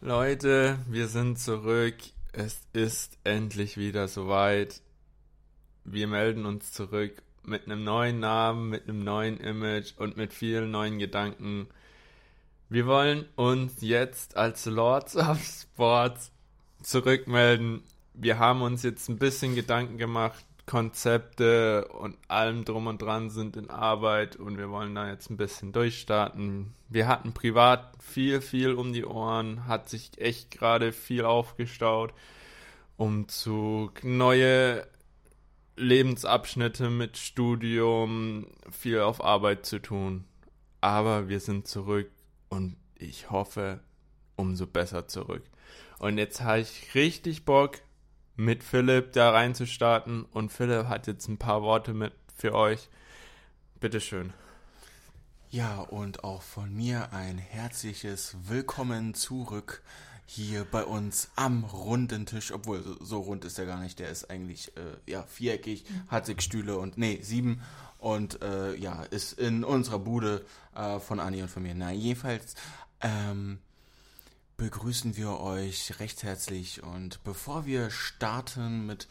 Leute, wir sind zurück. Es ist endlich wieder soweit. Wir melden uns zurück mit einem neuen Namen, mit einem neuen Image und mit vielen neuen Gedanken. Wir wollen uns jetzt als Lords of Sports zurückmelden. Wir haben uns jetzt ein bisschen Gedanken gemacht. Konzepte und allem drum und dran sind in Arbeit und wir wollen da jetzt ein bisschen durchstarten. Wir hatten privat viel, viel um die Ohren, hat sich echt gerade viel aufgestaut. Umzug, neue Lebensabschnitte mit Studium, viel auf Arbeit zu tun. Aber wir sind zurück und ich hoffe, umso besser zurück. Und jetzt habe ich richtig Bock, mit Philipp da reinzustarten. Und Philipp hat jetzt ein paar Worte mit für euch. Bitteschön. Ja, und auch von mir ein herzliches Willkommen zurück hier bei uns am runden Tisch, obwohl so, rund ist er gar nicht, der ist eigentlich äh, ja viereckig, hat sechs Stühle und nee, sieben und äh, ja, ist in unserer Bude äh, von Anni und von mir. Na, jedenfalls ähm, begrüßen wir euch recht herzlich und bevor wir starten mit,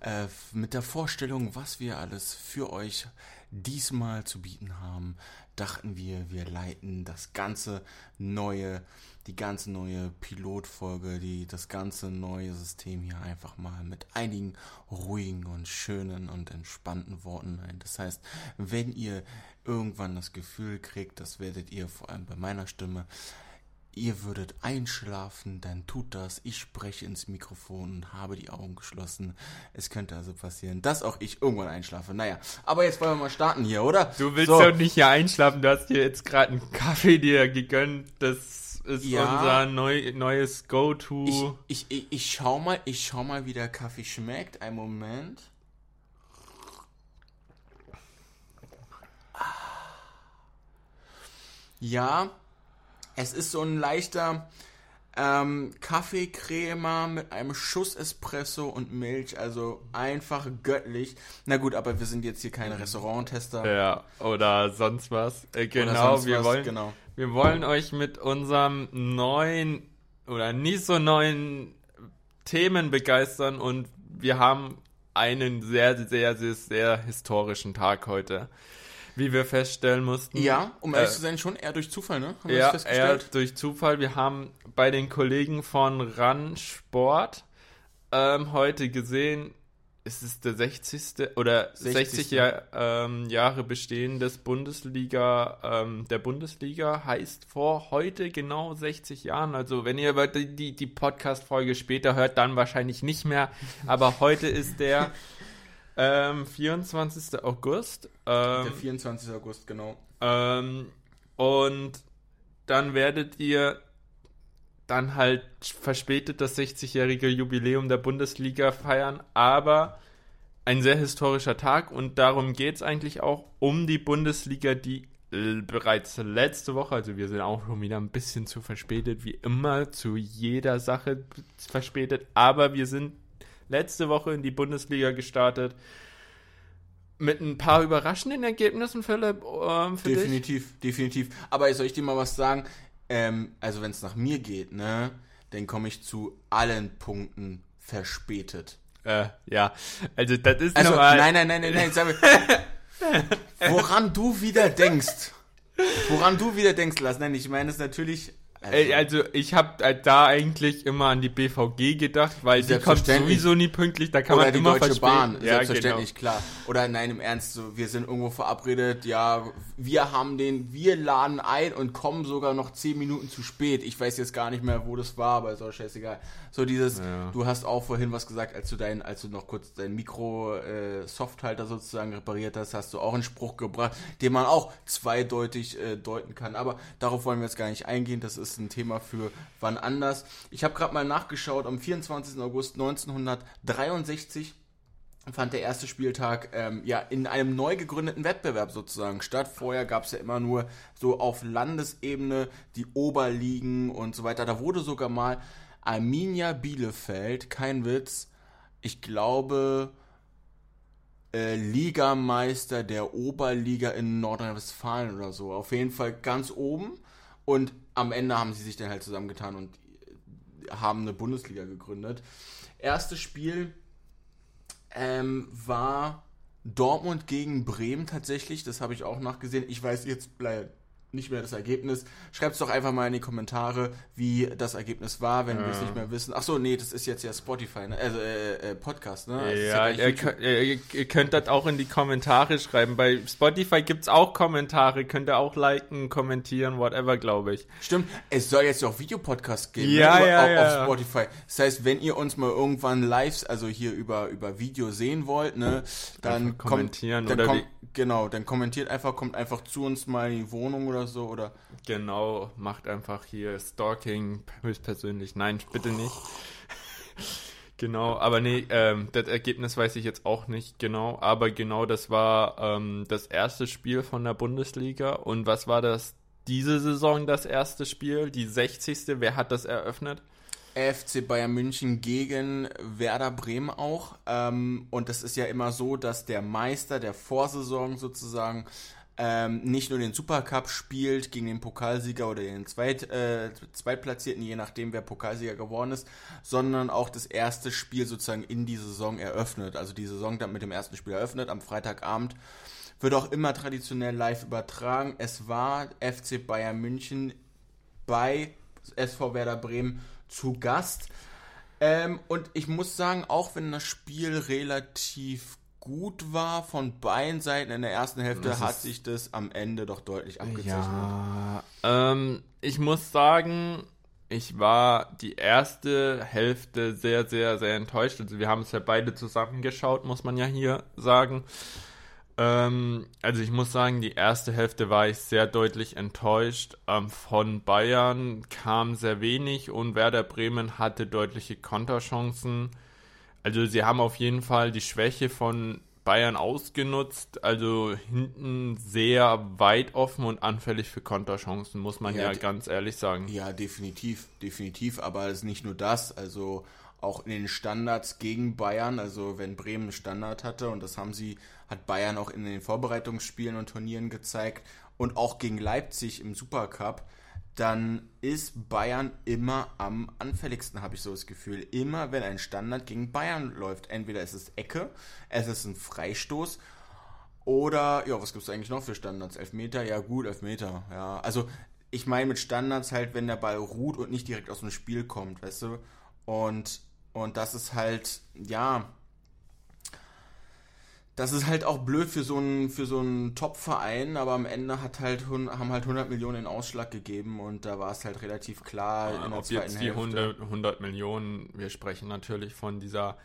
äh, mit der Vorstellung, was wir alles für euch diesmal zu bieten haben, dachten wir, wir leiten das ganze neue, die ganze neue Pilotfolge, die, das ganze neue System hier einfach mal mit einigen ruhigen und schönen und entspannten Worten ein. Das heißt, wenn ihr irgendwann das Gefühl kriegt, das werdet ihr vor allem bei meiner Stimme, ihr würdet einschlafen, dann tut das. Ich spreche ins Mikrofon und habe die Augen geschlossen. Es könnte also passieren, dass auch ich irgendwann einschlafe. Naja, aber jetzt wollen wir mal starten hier, oder? Du willst so. doch nicht hier einschlafen, du hast dir jetzt gerade einen Kaffee dir gegönnt. Das ist ja, unser neu, neues Go-To. Ich, ich, ich, ich schau mal, ich schau mal, wie der Kaffee schmeckt. Ein Moment. Ja, es ist so ein leichter ähm, Kaffeecremer mit einem Schuss Espresso und Milch, also einfach göttlich. Na gut, aber wir sind jetzt hier keine Restauranttester. Ja, oder sonst was. Äh, genau, sonst wir was, wollen, genau. wir wollen euch mit unserem neuen oder nicht so neuen Themen begeistern und wir haben einen sehr, sehr, sehr, sehr historischen Tag heute wie wir feststellen mussten. Ja, um ehrlich äh, zu sein, schon eher durch Zufall, ne? Haben ja, eher durch Zufall. Wir haben bei den Kollegen von RAN Sport ähm, heute gesehen, es ist der 60. oder 60, 60 Jahr, ähm, Jahre Bestehen des Bundesliga, ähm, der Bundesliga heißt vor heute genau 60 Jahren. Also wenn ihr die, die Podcast-Folge später hört, dann wahrscheinlich nicht mehr. Aber heute ist der Ähm, 24. August. Ähm, Der 24. August, genau. Ähm, und dann werdet ihr dann halt verspätet das 60-jährige Jubiläum der Bundesliga feiern, aber ein sehr historischer Tag und darum geht es eigentlich auch um die Bundesliga, die bereits letzte Woche, also wir sind auch schon wieder ein bisschen zu verspätet, wie immer, zu jeder Sache verspätet, aber wir sind letzte Woche in die Bundesliga gestartet. Mit ein paar überraschenden Ergebnissen, Philipp. Ähm, für definitiv, dich? definitiv. Aber soll ich dir mal was sagen? Ähm, also, wenn es nach mir geht, ne, dann komme ich zu allen Punkten verspätet. Äh, ja. Also, das ist also, normal. Nein, nein, nein, nein, nein. Sag mir, woran du wieder denkst. Woran du wieder denkst, Lars. Nein, ich meine es natürlich also, also ich habe halt da eigentlich immer an die BVG gedacht, weil die kommt sowieso nie pünktlich, da kann Oder man immer die Deutsche Bahn, ja, selbstverständlich, genau. klar. Oder nein, im Ernst, so, wir sind irgendwo verabredet, ja, wir haben den, wir laden ein und kommen sogar noch zehn Minuten zu spät. Ich weiß jetzt gar nicht mehr, wo das war, aber ist auch scheißegal. So dieses, ja. du hast auch vorhin was gesagt, als du dein, als du noch kurz dein Mikro-Softhalter äh, sozusagen repariert hast, hast du auch einen Spruch gebracht, den man auch zweideutig äh, deuten kann. Aber darauf wollen wir jetzt gar nicht eingehen, das ist ist ein Thema für wann anders. Ich habe gerade mal nachgeschaut, am 24. August 1963 fand der erste Spieltag ähm, ja in einem neu gegründeten Wettbewerb sozusagen statt. Vorher gab es ja immer nur so auf Landesebene die Oberligen und so weiter. Da wurde sogar mal Arminia Bielefeld, kein Witz, ich glaube äh, Ligameister der Oberliga in Nordrhein-Westfalen oder so. Auf jeden Fall ganz oben. Und am Ende haben sie sich dann halt zusammengetan und haben eine Bundesliga gegründet. Erstes Spiel ähm, war Dortmund gegen Bremen tatsächlich. Das habe ich auch nachgesehen. Ich weiß jetzt nicht mehr das Ergebnis. Schreibt es doch einfach mal in die Kommentare, wie das Ergebnis war, wenn ja. wir es nicht mehr wissen. Ach so, nee, das ist jetzt ja Spotify, ne? also äh, äh, Podcast, ne? Ja, ja ihr, könnt, ihr, ihr, könnt das auch in die Kommentare schreiben. Bei Spotify gibt es auch Kommentare, könnt ihr auch liken, kommentieren, whatever, glaube ich. Stimmt, es soll jetzt ja auch Videopodcast geben, ja, ne? ja, auf, ja. auf Spotify. Das heißt, wenn ihr uns mal irgendwann live, also hier über, über Video sehen wollt, ne, dann kommentieren kommt, dann oder kom Genau, dann kommentiert einfach, kommt einfach zu uns mal in die Wohnung oder so oder. Genau, macht einfach hier Stalking höchstpersönlich. Nein, bitte nicht. genau, aber nee, ähm, das Ergebnis weiß ich jetzt auch nicht genau, aber genau das war ähm, das erste Spiel von der Bundesliga. Und was war das diese Saison, das erste Spiel? Die 60. Wer hat das eröffnet? FC Bayern München gegen Werder Bremen auch. Ähm, und das ist ja immer so, dass der Meister der Vorsaison sozusagen ähm, nicht nur den Supercup spielt gegen den Pokalsieger oder den Zweit, äh, Zweitplatzierten, je nachdem wer Pokalsieger geworden ist, sondern auch das erste Spiel sozusagen in die Saison eröffnet. Also die Saison dann mit dem ersten Spiel eröffnet am Freitagabend. Wird auch immer traditionell live übertragen. Es war FC Bayern München bei SV Werder Bremen zu Gast. Ähm, und ich muss sagen, auch wenn das Spiel relativ gut war von beiden Seiten in der ersten Hälfte, hat sich das am Ende doch deutlich abgezeichnet. Ja, ähm, ich muss sagen, ich war die erste Hälfte sehr, sehr, sehr enttäuscht. Also wir haben es ja beide zusammengeschaut, muss man ja hier sagen. Ähm, also ich muss sagen, die erste Hälfte war ich sehr deutlich enttäuscht. Ähm, von Bayern kam sehr wenig und Werder Bremen hatte deutliche Konterchancen. Also sie haben auf jeden Fall die Schwäche von Bayern ausgenutzt. Also hinten sehr weit offen und anfällig für Konterchancen, muss man ja, ja ganz ehrlich sagen. Ja, definitiv, definitiv. Aber es ist nicht nur das. Also auch in den Standards gegen Bayern, also wenn Bremen einen Standard hatte und das haben sie, hat Bayern auch in den Vorbereitungsspielen und Turnieren gezeigt und auch gegen Leipzig im Supercup, dann ist Bayern immer am anfälligsten, habe ich so das Gefühl. Immer wenn ein Standard gegen Bayern läuft, entweder ist es Ecke, es ist ein Freistoß oder, ja, was gibt es eigentlich noch für Standards? Elfmeter? Ja gut, Elfmeter, ja. Also ich meine mit Standards halt, wenn der Ball ruht und nicht direkt aus dem Spiel kommt, weißt du? Und und das ist halt, ja, das ist halt auch blöd für so einen für so einen Top-Verein, aber am Ende hat halt haben halt 100 Millionen in Ausschlag gegeben und da war es halt relativ klar ja, in der ob zweiten jetzt die 100, 100, Millionen, wir sprechen natürlich von dieser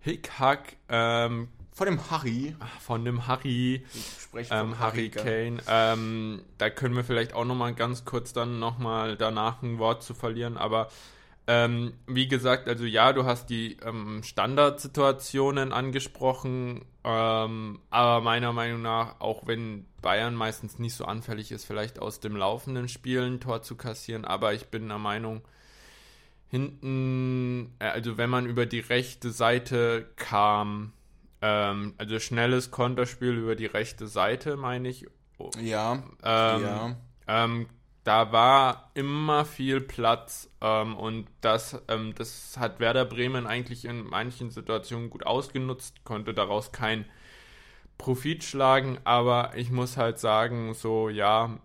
Hickhack ähm, von dem Harry. Von dem Harry. Ich spreche ähm, Harry Kane. Ähm, da können wir vielleicht auch nochmal ganz kurz dann nochmal danach ein Wort zu verlieren, aber ähm, wie gesagt, also ja, du hast die ähm, Standardsituationen angesprochen, ähm, aber meiner Meinung nach, auch wenn Bayern meistens nicht so anfällig ist, vielleicht aus dem laufenden Spiel ein Tor zu kassieren, aber ich bin der Meinung, hinten, äh, also wenn man über die rechte Seite kam, ähm, also schnelles Konterspiel über die rechte Seite, meine ich. Ja, ähm, ja. Da war immer viel Platz ähm, und das, ähm, das hat Werder Bremen eigentlich in manchen Situationen gut ausgenutzt, konnte daraus kein Profit schlagen, aber ich muss halt sagen, so ja,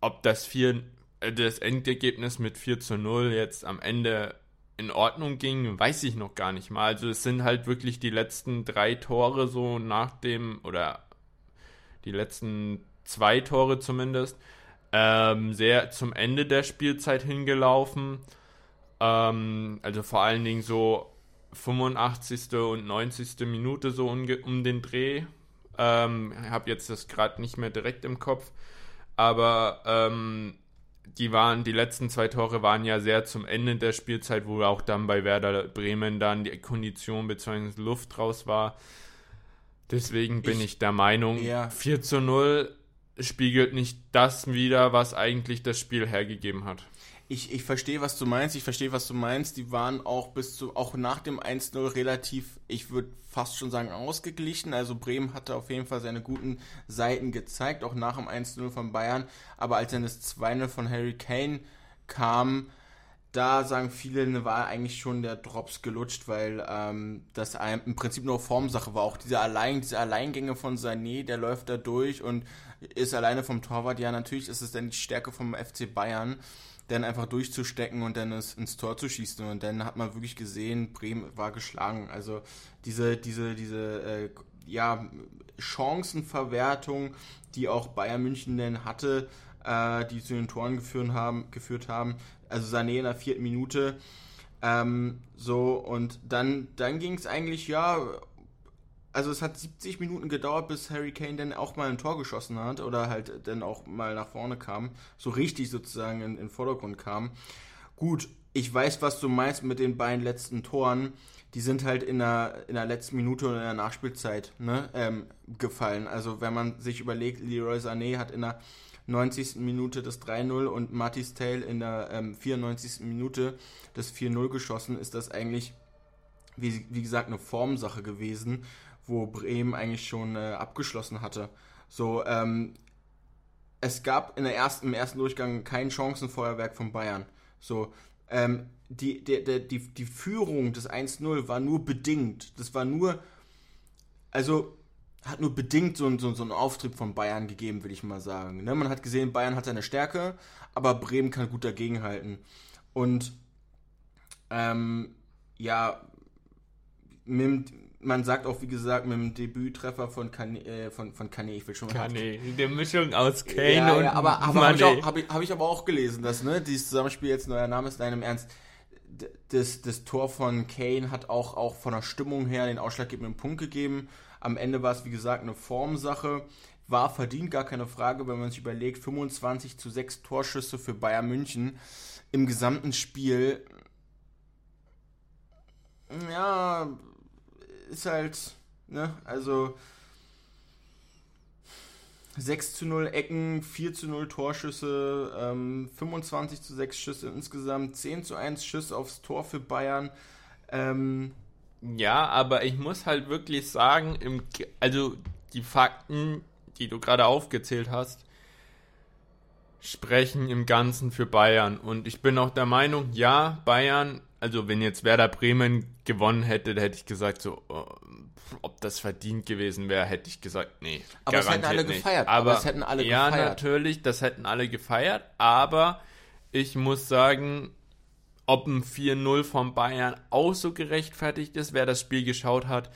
ob das, vier, äh, das Endergebnis mit 4 zu 0 jetzt am Ende in Ordnung ging, weiß ich noch gar nicht mal. Also es sind halt wirklich die letzten drei Tore so nach dem, oder die letzten zwei Tore zumindest, ähm, sehr zum Ende der Spielzeit hingelaufen. Ähm, also vor allen Dingen so 85. und 90. Minute so um den Dreh. Ähm, ich habe jetzt das gerade nicht mehr direkt im Kopf. Aber ähm, die waren, die letzten zwei Tore waren ja sehr zum Ende der Spielzeit, wo auch dann bei Werder Bremen dann die Kondition bzw. Luft raus war. Deswegen bin ich, ich der Meinung, ja. 4 zu 0 spiegelt nicht das wider, was eigentlich das Spiel hergegeben hat. Ich, ich verstehe, was du meinst. Ich verstehe, was du meinst. Die waren auch bis zu, auch nach dem 1-0 relativ, ich würde fast schon sagen, ausgeglichen. Also Bremen hatte auf jeden Fall seine guten Seiten gezeigt, auch nach dem 1-0 von Bayern. Aber als dann das 2-0 von Harry Kane kam, da sagen viele, war eigentlich schon der Drops gelutscht, weil ähm, das im Prinzip nur Formsache war. Auch diese, Allein, diese Alleingänge von Sané, der läuft da durch und ist alleine vom Torwart. Ja, natürlich ist es dann die Stärke vom FC Bayern, dann einfach durchzustecken und dann es ins Tor zu schießen. Und dann hat man wirklich gesehen, Bremen war geschlagen. Also diese, diese, diese, äh, ja, Chancenverwertung, die auch Bayern München denn hatte, äh, die zu den Toren geführt haben, geführt haben. Also Sané in der vierten Minute. Ähm, so, und dann, dann ging es eigentlich, ja, also es hat 70 Minuten gedauert, bis Harry Kane dann auch mal ein Tor geschossen hat oder halt dann auch mal nach vorne kam, so richtig sozusagen in, den Vordergrund kam. Gut, ich weiß, was du meinst mit den beiden letzten Toren. Die sind halt in der, in der letzten Minute oder in der Nachspielzeit ne, ähm, gefallen. Also wenn man sich überlegt, Leroy Sané hat in der 90. Minute das 3-0 und Mattis Tail in der ähm, 94. Minute das 4-0 geschossen, ist das eigentlich, wie, wie gesagt, eine Formsache gewesen, wo Bremen eigentlich schon äh, abgeschlossen hatte. So, ähm, es gab in der ersten, im ersten Durchgang kein Chancenfeuerwerk von Bayern. So, ähm, die, die, die, die Führung des 1-0 war nur bedingt. Das war nur, also hat nur bedingt so, so, so einen Auftrieb von Bayern gegeben, würde ich mal sagen. Ne? Man hat gesehen, Bayern hat seine Stärke, aber Bremen kann gut dagegenhalten. Und ähm, ja, mit, man sagt auch, wie gesagt, mit dem Debüttreffer von Kane, äh, von, von Kane, ich will schon mal. Kane, die Mischung aus Kane ja, und ja, aber, aber habe ich, auch, hab ich, hab ich aber auch gelesen, dass, ne, dieses Zusammenspiel jetzt neuer Name ist, deinem Ernst, das, das Tor von Kane hat auch, auch von der Stimmung her den ausschlaggebenden Punkt gegeben. Am Ende war es, wie gesagt, eine Formsache. War verdient, gar keine Frage, wenn man sich überlegt, 25 zu 6 Torschüsse für Bayern München im gesamten Spiel. Ja, ist halt, ne, also 6 zu 0 Ecken, 4 zu 0 Torschüsse, ähm, 25 zu 6 Schüsse insgesamt, 10 zu 1 Schüsse aufs Tor für Bayern. Ähm, ja, aber ich muss halt wirklich sagen, im, also die Fakten, die du gerade aufgezählt hast, sprechen im Ganzen für Bayern. Und ich bin auch der Meinung, ja, Bayern, also wenn jetzt Werder Bremen gewonnen hätte, da hätte ich gesagt, so, oh, ob das verdient gewesen wäre, hätte ich gesagt, nee. Aber das hätten alle nicht. gefeiert. Aber, aber das hätten alle ja, gefeiert. Ja, natürlich, das hätten alle gefeiert, aber ich muss sagen, ob ein 4-0 von Bayern auch so gerechtfertigt ist, wer das Spiel geschaut hat.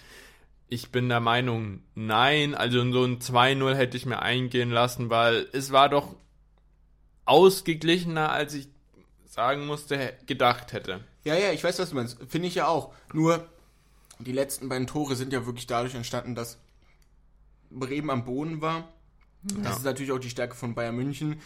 Ich bin der Meinung, nein. Also so ein 2-0 hätte ich mir eingehen lassen, weil es war doch ausgeglichener, als ich sagen musste, gedacht hätte. Ja, ja, ich weiß, was du meinst. Finde ich ja auch. Nur die letzten beiden Tore sind ja wirklich dadurch entstanden, dass Bremen am Boden war. Ja. Das ist natürlich auch die Stärke von Bayern München.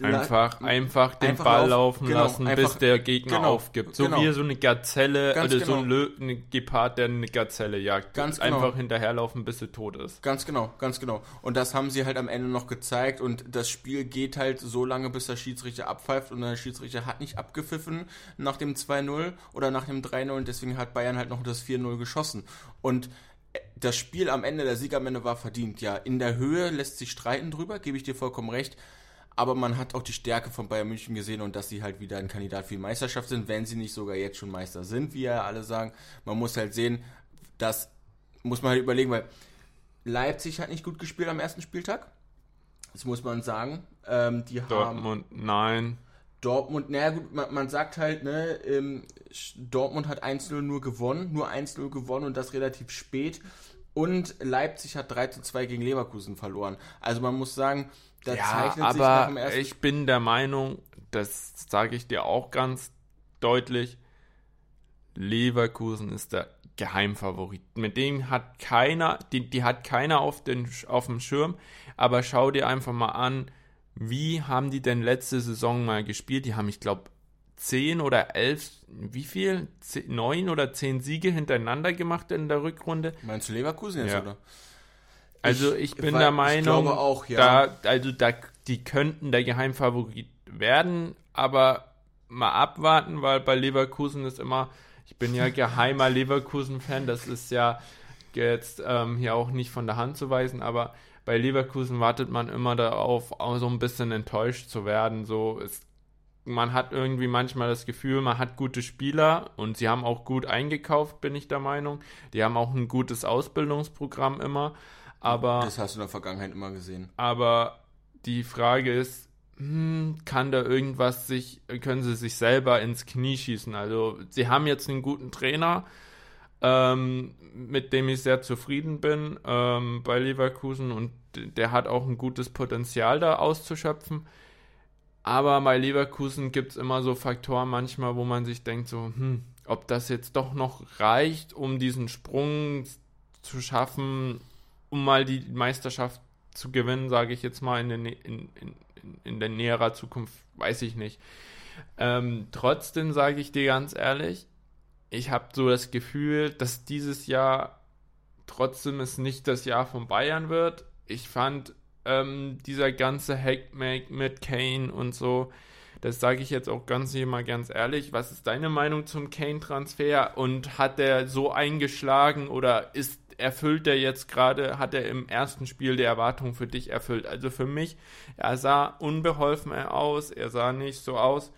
Einfach, einfach den einfach Ball laufen genau, lassen, einfach, bis der Gegner genau, aufgibt. So genau. wie so eine Gazelle, Ganz oder so ein, genau. Lö ein Gepard, der eine Gazelle jagt. Ganz genau. einfach hinterherlaufen, bis er tot ist. Ganz genau, ganz genau. Und das haben sie halt am Ende noch gezeigt. Und das Spiel geht halt so lange, bis der Schiedsrichter abpfeift. Und der Schiedsrichter hat nicht abgepfiffen nach dem 2-0 oder nach dem 3-0. Und deswegen hat Bayern halt noch das 4-0 geschossen. Und das Spiel am Ende, der Sieg am Ende war verdient. Ja, in der Höhe lässt sich streiten drüber, gebe ich dir vollkommen recht aber man hat auch die Stärke von Bayern München gesehen und dass sie halt wieder ein Kandidat für die Meisterschaft sind, wenn sie nicht sogar jetzt schon Meister sind, wie ja alle sagen. Man muss halt sehen, das muss man halt überlegen, weil Leipzig hat nicht gut gespielt am ersten Spieltag. Das muss man sagen. Ähm, die Dortmund, haben, nein. Dortmund, naja gut, man, man sagt halt, ne, ähm, Dortmund hat 1-0 nur gewonnen, nur 1-0 gewonnen und das relativ spät. Und Leipzig hat 3 2 gegen Leverkusen verloren. Also man muss sagen, da ja, zeichnet aber ich bin der Meinung, das sage ich dir auch ganz deutlich, Leverkusen ist der Geheimfavorit. Mit dem hat keiner, die, die hat keiner auf, den, auf dem Schirm, aber schau dir einfach mal an, wie haben die denn letzte Saison mal gespielt? Die haben, ich glaube, zehn oder elf, wie viel? neun oder zehn Siege hintereinander gemacht in der Rückrunde. Meinst du Leverkusen jetzt, ja. oder? Also ich, ich bin der Meinung, auch, ja. da, also da, die könnten der Geheimfavorit werden, aber mal abwarten, weil bei Leverkusen ist immer, ich bin ja geheimer Leverkusen-Fan, das ist ja jetzt ähm, hier auch nicht von der Hand zu weisen, aber bei Leverkusen wartet man immer darauf, auch so ein bisschen enttäuscht zu werden. So, es man hat irgendwie manchmal das Gefühl, man hat gute Spieler und sie haben auch gut eingekauft, bin ich der Meinung. Die haben auch ein gutes Ausbildungsprogramm immer. Aber. Das hast du in der Vergangenheit immer gesehen. Aber die Frage ist, hm, kann da irgendwas sich, können sie sich selber ins Knie schießen? Also, sie haben jetzt einen guten Trainer, ähm, mit dem ich sehr zufrieden bin ähm, bei Leverkusen und der hat auch ein gutes Potenzial da auszuschöpfen. Aber bei Leverkusen gibt es immer so Faktoren manchmal, wo man sich denkt, so, hm, ob das jetzt doch noch reicht, um diesen Sprung zu schaffen, um mal die Meisterschaft zu gewinnen, sage ich jetzt mal in, den, in, in, in der näherer Zukunft, weiß ich nicht. Ähm, trotzdem sage ich dir ganz ehrlich, ich habe so das Gefühl, dass dieses Jahr trotzdem es nicht das Jahr von Bayern wird. Ich fand ähm, dieser ganze Hackmake mit Kane und so, das sage ich jetzt auch ganz hier mal ganz ehrlich. Was ist deine Meinung zum Kane-Transfer und hat er so eingeschlagen oder ist erfüllt er jetzt gerade, hat er im ersten Spiel die Erwartung für dich erfüllt? Also für mich, er sah unbeholfen aus, er sah nicht so aus,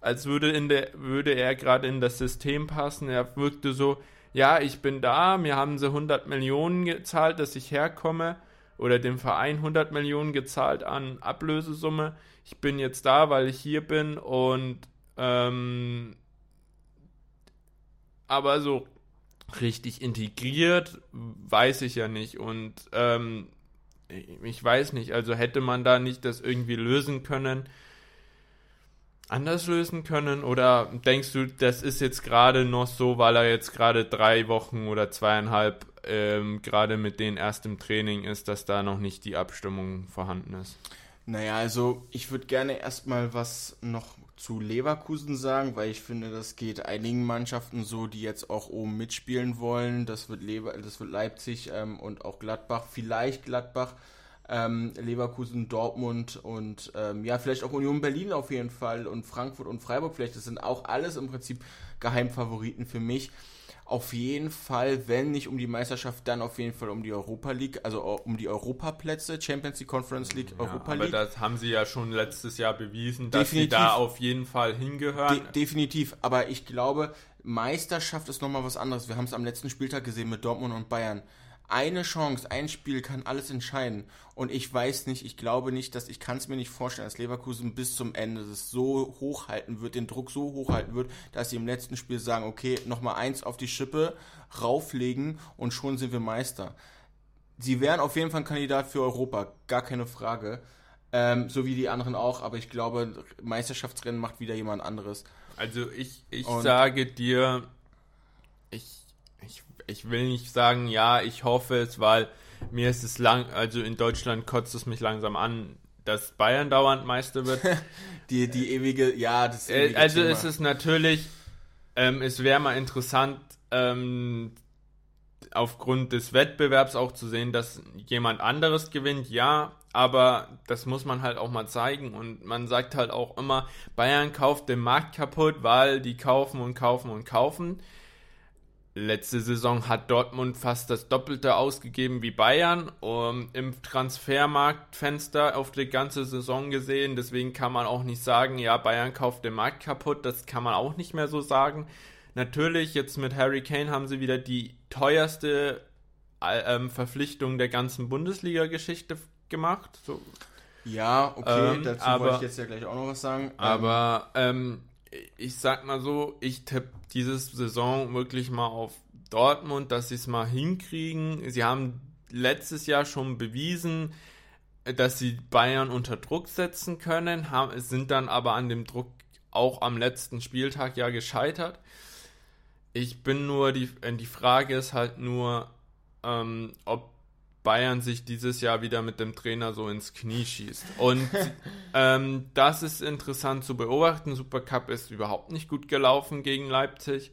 als würde, in der, würde er gerade in das System passen. Er wirkte so, ja, ich bin da, mir haben sie 100 Millionen gezahlt, dass ich herkomme oder dem Verein 100 Millionen gezahlt an Ablösesumme. Ich bin jetzt da, weil ich hier bin und ähm, aber so richtig integriert weiß ich ja nicht und ähm, ich weiß nicht, also hätte man da nicht das irgendwie lösen können, anders lösen können oder denkst du, das ist jetzt gerade noch so, weil er jetzt gerade drei Wochen oder zweieinhalb ähm, gerade mit denen erst im Training ist, dass da noch nicht die Abstimmung vorhanden ist? Naja, also ich würde gerne erstmal was noch zu Leverkusen sagen, weil ich finde, das geht einigen Mannschaften so, die jetzt auch oben mitspielen wollen. Das wird, Lever das wird Leipzig ähm, und auch Gladbach, vielleicht Gladbach, ähm, Leverkusen, Dortmund und ähm, ja, vielleicht auch Union Berlin auf jeden Fall und Frankfurt und Freiburg vielleicht. Das sind auch alles im Prinzip Geheimfavoriten für mich auf jeden Fall, wenn nicht um die Meisterschaft, dann auf jeden Fall um die Europa League, also um die Europaplätze, Champions League, Conference League, ja, Europa League. Aber das haben sie ja schon letztes Jahr bewiesen, dass definitiv, sie da auf jeden Fall hingehören. De definitiv, aber ich glaube, Meisterschaft ist nochmal was anderes. Wir haben es am letzten Spieltag gesehen mit Dortmund und Bayern eine Chance, ein Spiel kann alles entscheiden. Und ich weiß nicht, ich glaube nicht, dass ich kann es mir nicht vorstellen, dass Leverkusen bis zum Ende das so hochhalten wird, den Druck so hochhalten wird, dass sie im letzten Spiel sagen, okay, nochmal eins auf die Schippe, rauflegen und schon sind wir Meister. Sie wären auf jeden Fall ein Kandidat für Europa, gar keine Frage. Ähm, so wie die anderen auch, aber ich glaube, Meisterschaftsrennen macht wieder jemand anderes. Also ich, ich sage dir, ich ich will nicht sagen, ja, ich hoffe es, weil mir ist es lang, also in Deutschland kotzt es mich langsam an, dass Bayern dauernd Meister wird. die, die ewige, ja, das äh, ewige Also Thema. ist es natürlich, ähm, es wäre mal interessant, ähm, aufgrund des Wettbewerbs auch zu sehen, dass jemand anderes gewinnt, ja, aber das muss man halt auch mal zeigen und man sagt halt auch immer, Bayern kauft den Markt kaputt, weil die kaufen und kaufen und kaufen. Letzte Saison hat Dortmund fast das Doppelte ausgegeben wie Bayern um, im Transfermarktfenster auf die ganze Saison gesehen. Deswegen kann man auch nicht sagen, ja, Bayern kauft den Markt kaputt. Das kann man auch nicht mehr so sagen. Natürlich, jetzt mit Harry Kane haben sie wieder die teuerste äh, Verpflichtung der ganzen Bundesliga-Geschichte gemacht. So. Ja, okay, ähm, dazu aber, wollte ich jetzt ja gleich auch noch was sagen. Aber ähm, ich sag mal so, ich tippe diese Saison wirklich mal auf Dortmund, dass sie es mal hinkriegen. Sie haben letztes Jahr schon bewiesen, dass sie Bayern unter Druck setzen können, haben, sind dann aber an dem Druck auch am letzten Spieltag ja gescheitert. Ich bin nur, die, die Frage ist halt nur, ähm, ob Bayern sich dieses Jahr wieder mit dem Trainer so ins Knie schießt. Und ähm, das ist interessant zu beobachten. Supercup ist überhaupt nicht gut gelaufen gegen Leipzig.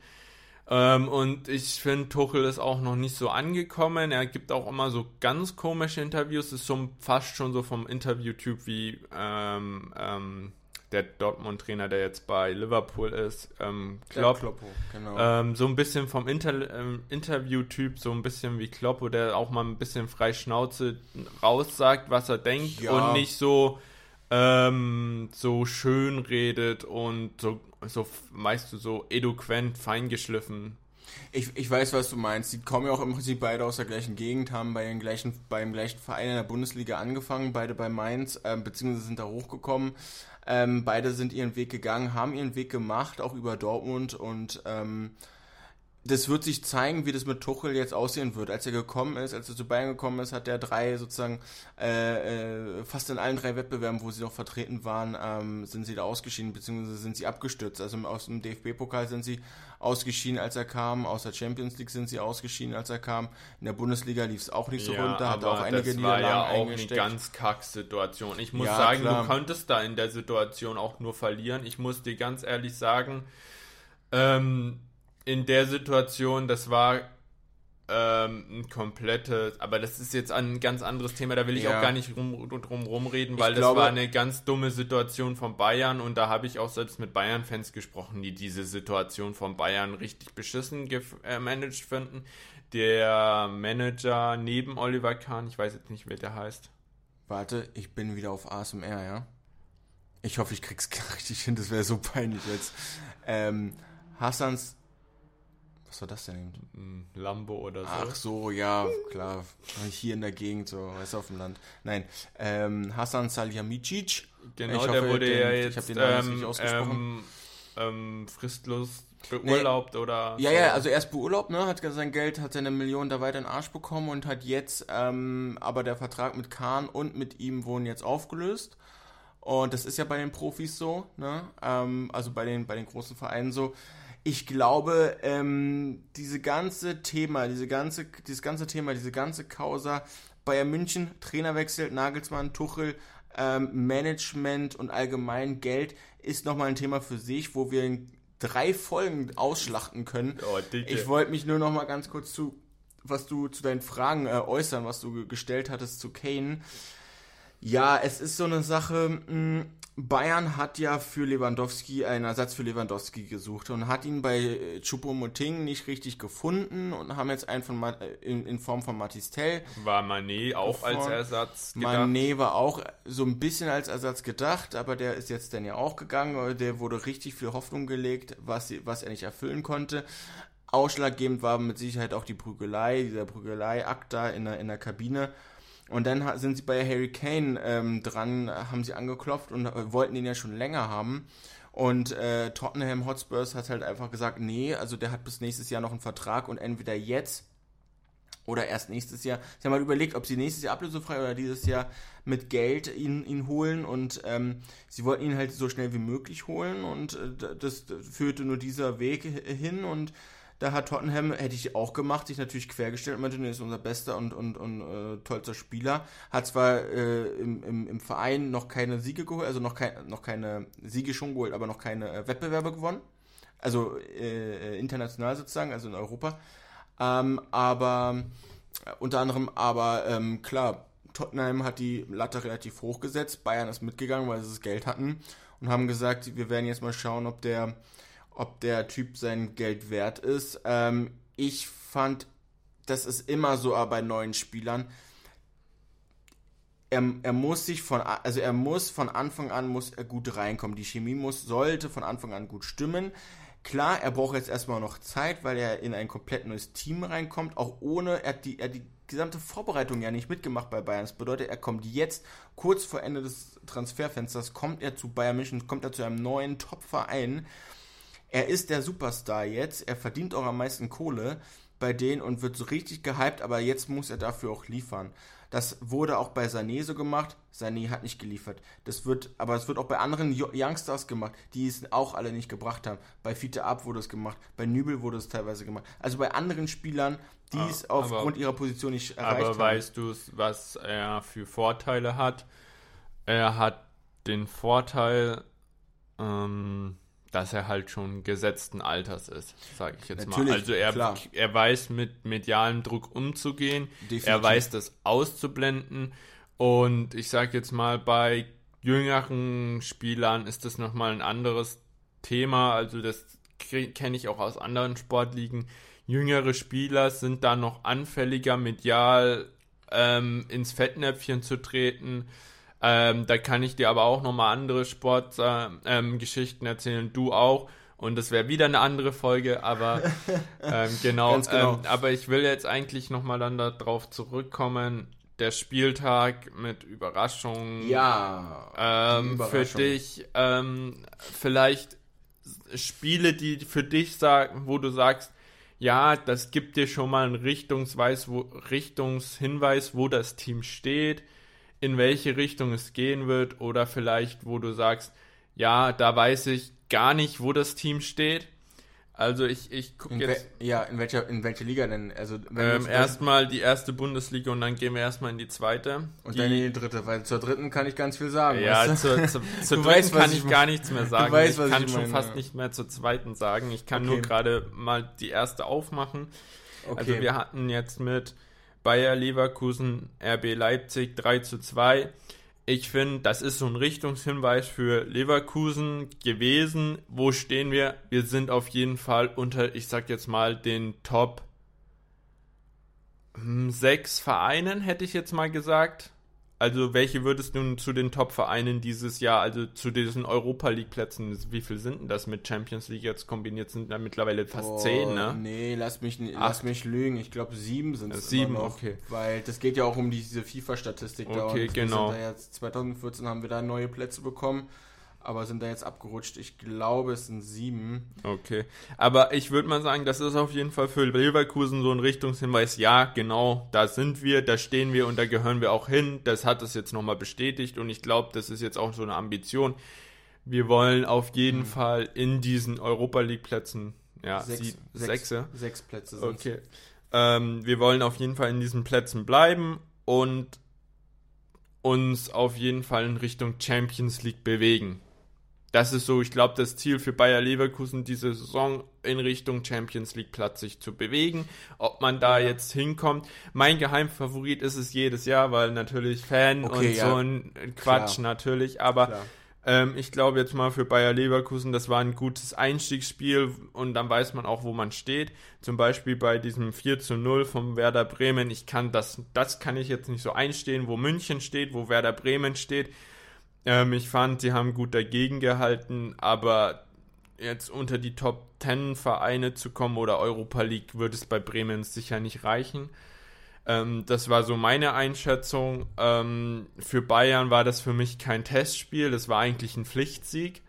Ähm, und ich finde, Tuchel ist auch noch nicht so angekommen. Er gibt auch immer so ganz komische Interviews. Ist so fast schon so vom Interviewtyp wie ähm, ähm der Dortmund-Trainer, der jetzt bei Liverpool ist, ähm, Klopp, Kloppo, genau. ähm, so ein bisschen vom Inter ähm, Interview-Typ, so ein bisschen wie Kloppo, der auch mal ein bisschen frei Schnauze raussagt, was er denkt ja. und nicht so ähm, so schön redet und so, so, du, so eloquent, feingeschliffen. Ich, ich weiß, was du meinst. Die kommen ja auch im Prinzip beide aus der gleichen Gegend, haben bei den gleichen, beim gleichen Verein in der Bundesliga angefangen, beide bei Mainz, ähm, beziehungsweise sind da hochgekommen. Ähm, beide sind ihren Weg gegangen, haben ihren Weg gemacht, auch über Dortmund und ähm, das wird sich zeigen, wie das mit Tuchel jetzt aussehen wird. Als er gekommen ist, als er zu Bayern gekommen ist, hat er drei sozusagen äh, äh, fast in allen drei Wettbewerben, wo sie noch vertreten waren, ähm, sind sie da ausgeschieden, beziehungsweise sind sie abgestürzt. Also aus dem DFB-Pokal sind sie ausgeschieden, als er kam, aus der Champions League sind sie ausgeschieden, als er kam. In der Bundesliga lief es auch nicht so ja, runter, hat auch einige das war ja auch eine ganz kack Situation. Ich muss ja, sagen, klar. du konntest da in der Situation auch nur verlieren. Ich muss dir ganz ehrlich sagen, ähm, in der Situation, das war ähm, ein komplettes, aber das ist jetzt ein ganz anderes Thema, da will ich ja. auch gar nicht rum, drum rumreden, weil ich das glaube, war eine ganz dumme Situation von Bayern und da habe ich auch selbst mit Bayern-Fans gesprochen, die diese Situation von Bayern richtig beschissen gemanagt äh, finden. Der Manager neben Oliver Kahn, ich weiß jetzt nicht, wer der heißt. Warte, ich bin wieder auf ASMR, ja? Ich hoffe, ich krieg's richtig hin, das wäre so peinlich jetzt. Ähm, Hassans was war das denn eben? Lambo oder so. Ach so, ja, klar. Hier in der Gegend, so, weißt du, auf dem Land. Nein, ähm, Hassan Salihamidzic. Genau, hoffe, der wurde den, ja jetzt ich den Namen ähm, nicht ausgesprochen. Ähm, ähm, fristlos beurlaubt nee, oder. Ja, so. ja, also erst beurlaubt, ne, hat sein Geld, hat seine Million da weiter in den Arsch bekommen und hat jetzt, ähm, aber der Vertrag mit Kahn und mit ihm wurden jetzt aufgelöst. Und das ist ja bei den Profis so, ne, ähm, also bei den, bei den großen Vereinen so ich glaube, ähm, diese ganze Thema, diese ganze, dieses ganze Thema, diese ganze Causa, Bayern München, Trainerwechsel, Nagelsmann, Tuchel, ähm, Management und allgemein Geld ist nochmal ein Thema für sich, wo wir in drei Folgen ausschlachten können. Oh, ich wollte mich nur nochmal ganz kurz zu, was du zu deinen Fragen äh, äußern, was du gestellt hattest zu Kane. Ja, es ist so eine Sache, mh, hm, Bayern hat ja für Lewandowski einen Ersatz für Lewandowski gesucht und hat ihn bei Choupo-Moting nicht richtig gefunden und haben jetzt einen von in, in Form von Matistel. War Manet auch als Ersatz gedacht? Manet war auch so ein bisschen als Ersatz gedacht, aber der ist jetzt dann ja auch gegangen. Der wurde richtig viel Hoffnung gelegt, was, was er nicht erfüllen konnte. Ausschlaggebend war mit Sicherheit auch die Prügelei, dieser Prügelei-Akt da in der, in der Kabine und dann sind sie bei Harry Kane ähm, dran, haben sie angeklopft und äh, wollten ihn ja schon länger haben. Und äh, Tottenham Hotspurs hat halt einfach gesagt, nee, also der hat bis nächstes Jahr noch einen Vertrag und entweder jetzt oder erst nächstes Jahr. Sie haben halt überlegt, ob sie nächstes Jahr ablösefrei oder dieses Jahr mit Geld ihn, ihn holen und ähm, sie wollten ihn halt so schnell wie möglich holen und äh, das, führte nur dieser Weg hin und da hat Tottenham, hätte ich auch gemacht, sich natürlich quergestellt und meinte, ist unser bester und, und, und äh, tollster Spieler. Hat zwar äh, im, im, im Verein noch keine Siege geholt, also noch, kein, noch keine Siege schon geholt, aber noch keine äh, Wettbewerbe gewonnen. Also äh, international sozusagen, also in Europa. Ähm, aber äh, unter anderem, aber ähm, klar, Tottenham hat die Latte relativ hoch gesetzt. Bayern ist mitgegangen, weil sie das Geld hatten und haben gesagt, wir werden jetzt mal schauen, ob der ob der Typ sein Geld wert ist. Ähm, ich fand, das ist immer so bei neuen Spielern. Er, er, muss sich von, also er muss von Anfang an muss er gut reinkommen. Die Chemie muss, sollte von Anfang an gut stimmen. Klar, er braucht jetzt erstmal noch Zeit, weil er in ein komplett neues Team reinkommt, auch ohne, er hat die, er die gesamte Vorbereitung ja nicht mitgemacht bei Bayern. Das bedeutet, er kommt jetzt, kurz vor Ende des Transferfensters, kommt er zu Bayern München, kommt er zu einem neuen Top-Verein er ist der Superstar jetzt, er verdient auch am meisten Kohle bei denen und wird so richtig gehypt, aber jetzt muss er dafür auch liefern. Das wurde auch bei Sané so gemacht. Sané hat nicht geliefert. Das wird, aber es wird auch bei anderen Youngsters gemacht, die es auch alle nicht gebracht haben. Bei Fiete Ab wurde es gemacht, bei Nübel wurde es teilweise gemacht. Also bei anderen Spielern, die ah, es aufgrund ihrer Position nicht erreicht aber haben. Aber weißt du, was er für Vorteile hat? Er hat den Vorteil, ähm, dass er halt schon gesetzten Alters ist, sage ich jetzt Natürlich, mal. Also er, er weiß mit medialem Druck umzugehen, Definitiv. er weiß das auszublenden und ich sage jetzt mal, bei jüngeren Spielern ist das nochmal ein anderes Thema, also das kenne ich auch aus anderen Sportligen. Jüngere Spieler sind da noch anfälliger medial ähm, ins Fettnäpfchen zu treten Ähm, da kann ich dir aber auch nochmal andere Sportgeschichten äh, ähm, erzählen, du auch. Und das wäre wieder eine andere Folge, aber ähm, genau. genau. Ähm, aber ich will jetzt eigentlich nochmal dann darauf zurückkommen. Der Spieltag mit Überraschungen. Ja. Ähm, Überraschung. Für dich ähm, vielleicht Spiele, die für dich sagen, wo du sagst, ja, das gibt dir schon mal einen Richtungsweis, wo, Richtungshinweis, wo das Team steht, in welche Richtung es gehen wird, oder vielleicht, wo du sagst, ja, da weiß ich, gar nicht, wo das Team steht. Also ich, ich gucke jetzt. Ja, in welcher, in welcher Liga denn? Also ähm, erstmal die erste Bundesliga und dann gehen wir erstmal in die zweite. Und die, dann in die dritte, weil zur dritten kann ich ganz viel sagen. Ja, weißt du? zur, zur, zur dritten weißt, kann ich, ich gar nichts mehr sagen. Weißt, ich kann ich schon meine. fast nicht mehr zur zweiten sagen. Ich kann okay. nur gerade mal die erste aufmachen. Okay. Also wir hatten jetzt mit Bayer Leverkusen, RB Leipzig 3 zu 2 ich finde, das ist so ein Richtungshinweis für Leverkusen gewesen. Wo stehen wir? Wir sind auf jeden Fall unter, ich sag jetzt mal, den Top 6 hm, Vereinen, hätte ich jetzt mal gesagt. Also, welche würdest du zu den Top-Vereinen dieses Jahr, also zu diesen Europa League-Plätzen, wie viel sind denn das mit Champions League jetzt kombiniert? Sind da mittlerweile fast oh, zehn, ne? Nee, lass mich, lass mich lügen. Ich glaube, sieben sind es. Sieben, noch, okay. Weil das geht ja auch um diese FIFA-Statistik okay, da. Okay, genau. Jetzt, 2014 haben wir da neue Plätze bekommen aber sind da jetzt abgerutscht. Ich glaube, es sind sieben. Okay. Aber ich würde mal sagen, das ist auf jeden Fall für Leverkusen so ein Richtungshinweis. Ja, genau, da sind wir, da stehen wir und da gehören wir auch hin. Das hat es jetzt nochmal bestätigt und ich glaube, das ist jetzt auch so eine Ambition. Wir wollen auf jeden mhm. Fall in diesen Europa League Plätzen, ja, sechs, sie, sechs, sechse. sechs Plätze sind Okay. Ähm, wir wollen auf jeden Fall in diesen Plätzen bleiben und uns auf jeden Fall in Richtung Champions League bewegen das ist so, ich glaube, das Ziel für Bayer Leverkusen diese Saison in Richtung Champions League Platz sich zu bewegen. Ob man da ja. jetzt hinkommt. Mein Geheimfavorit ist es jedes Jahr, weil natürlich Fan okay, und ja. so ein Quatsch Klar. natürlich. Aber ähm, ich glaube jetzt mal für Bayer Leverkusen, das war ein gutes Einstiegsspiel und dann weiß man auch, wo man steht. Zum Beispiel bei diesem 4 zu 0 vom Werder Bremen. Ich kann das, das kann ich jetzt nicht so einstehen, wo München steht, wo Werder Bremen steht ähm, ich fand, sie haben gut dagegen gehalten, aber jetzt unter die Top 10 Vereine zu kommen oder Europa League würde es bei Bremen sicher nicht reichen. Ähm, das war so meine Einschätzung. Ähm, für Bayern war das für mich kein Testspiel, das war eigentlich ein Pflichtsieg.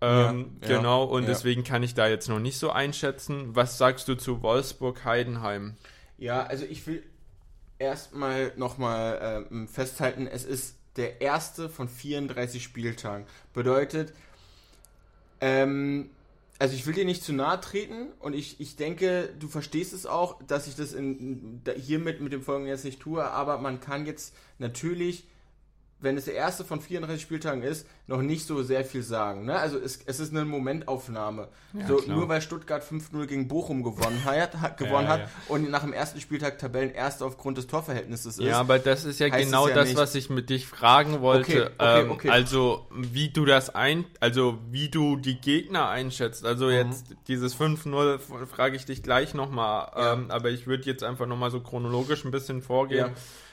Ähm, ja, genau, und ja. deswegen kann ich da jetzt noch nicht so einschätzen. Was sagst du zu Wolfsburg-Heidenheim? Ja, also ich will erstmal nochmal äh, festhalten, es ist der erste von 34 Spieltagen. Bedeutet, ähm, also ich will dir nicht zu nahe treten und ich, ich denke, du verstehst es auch, dass ich das in, hiermit mit dem Folgen jetzt nicht tue, aber man kann jetzt natürlich wenn es der erste von 34 Spieltagen ist, noch nicht so sehr viel sagen. Ne? Also es, es ist eine Momentaufnahme. Ja, so, nur weil Stuttgart 5-0 gegen Bochum gewonnen hat, hat gewonnen ja, ja, hat und nach dem ersten Spieltag Tabellenerster aufgrund des Torverhältnisses ist. Ja, aber das ist ja genau das, nicht. was ich mit dich fragen wollte. Okay, okay, ähm, okay. Also wie du das ein, also wie du die Gegner einschätzt. Also mhm. jetzt dieses 5-0 frage ich dich gleich nochmal. Ähm, aber ich würde jetzt einfach nochmal so chronologisch ein bisschen vorgehen.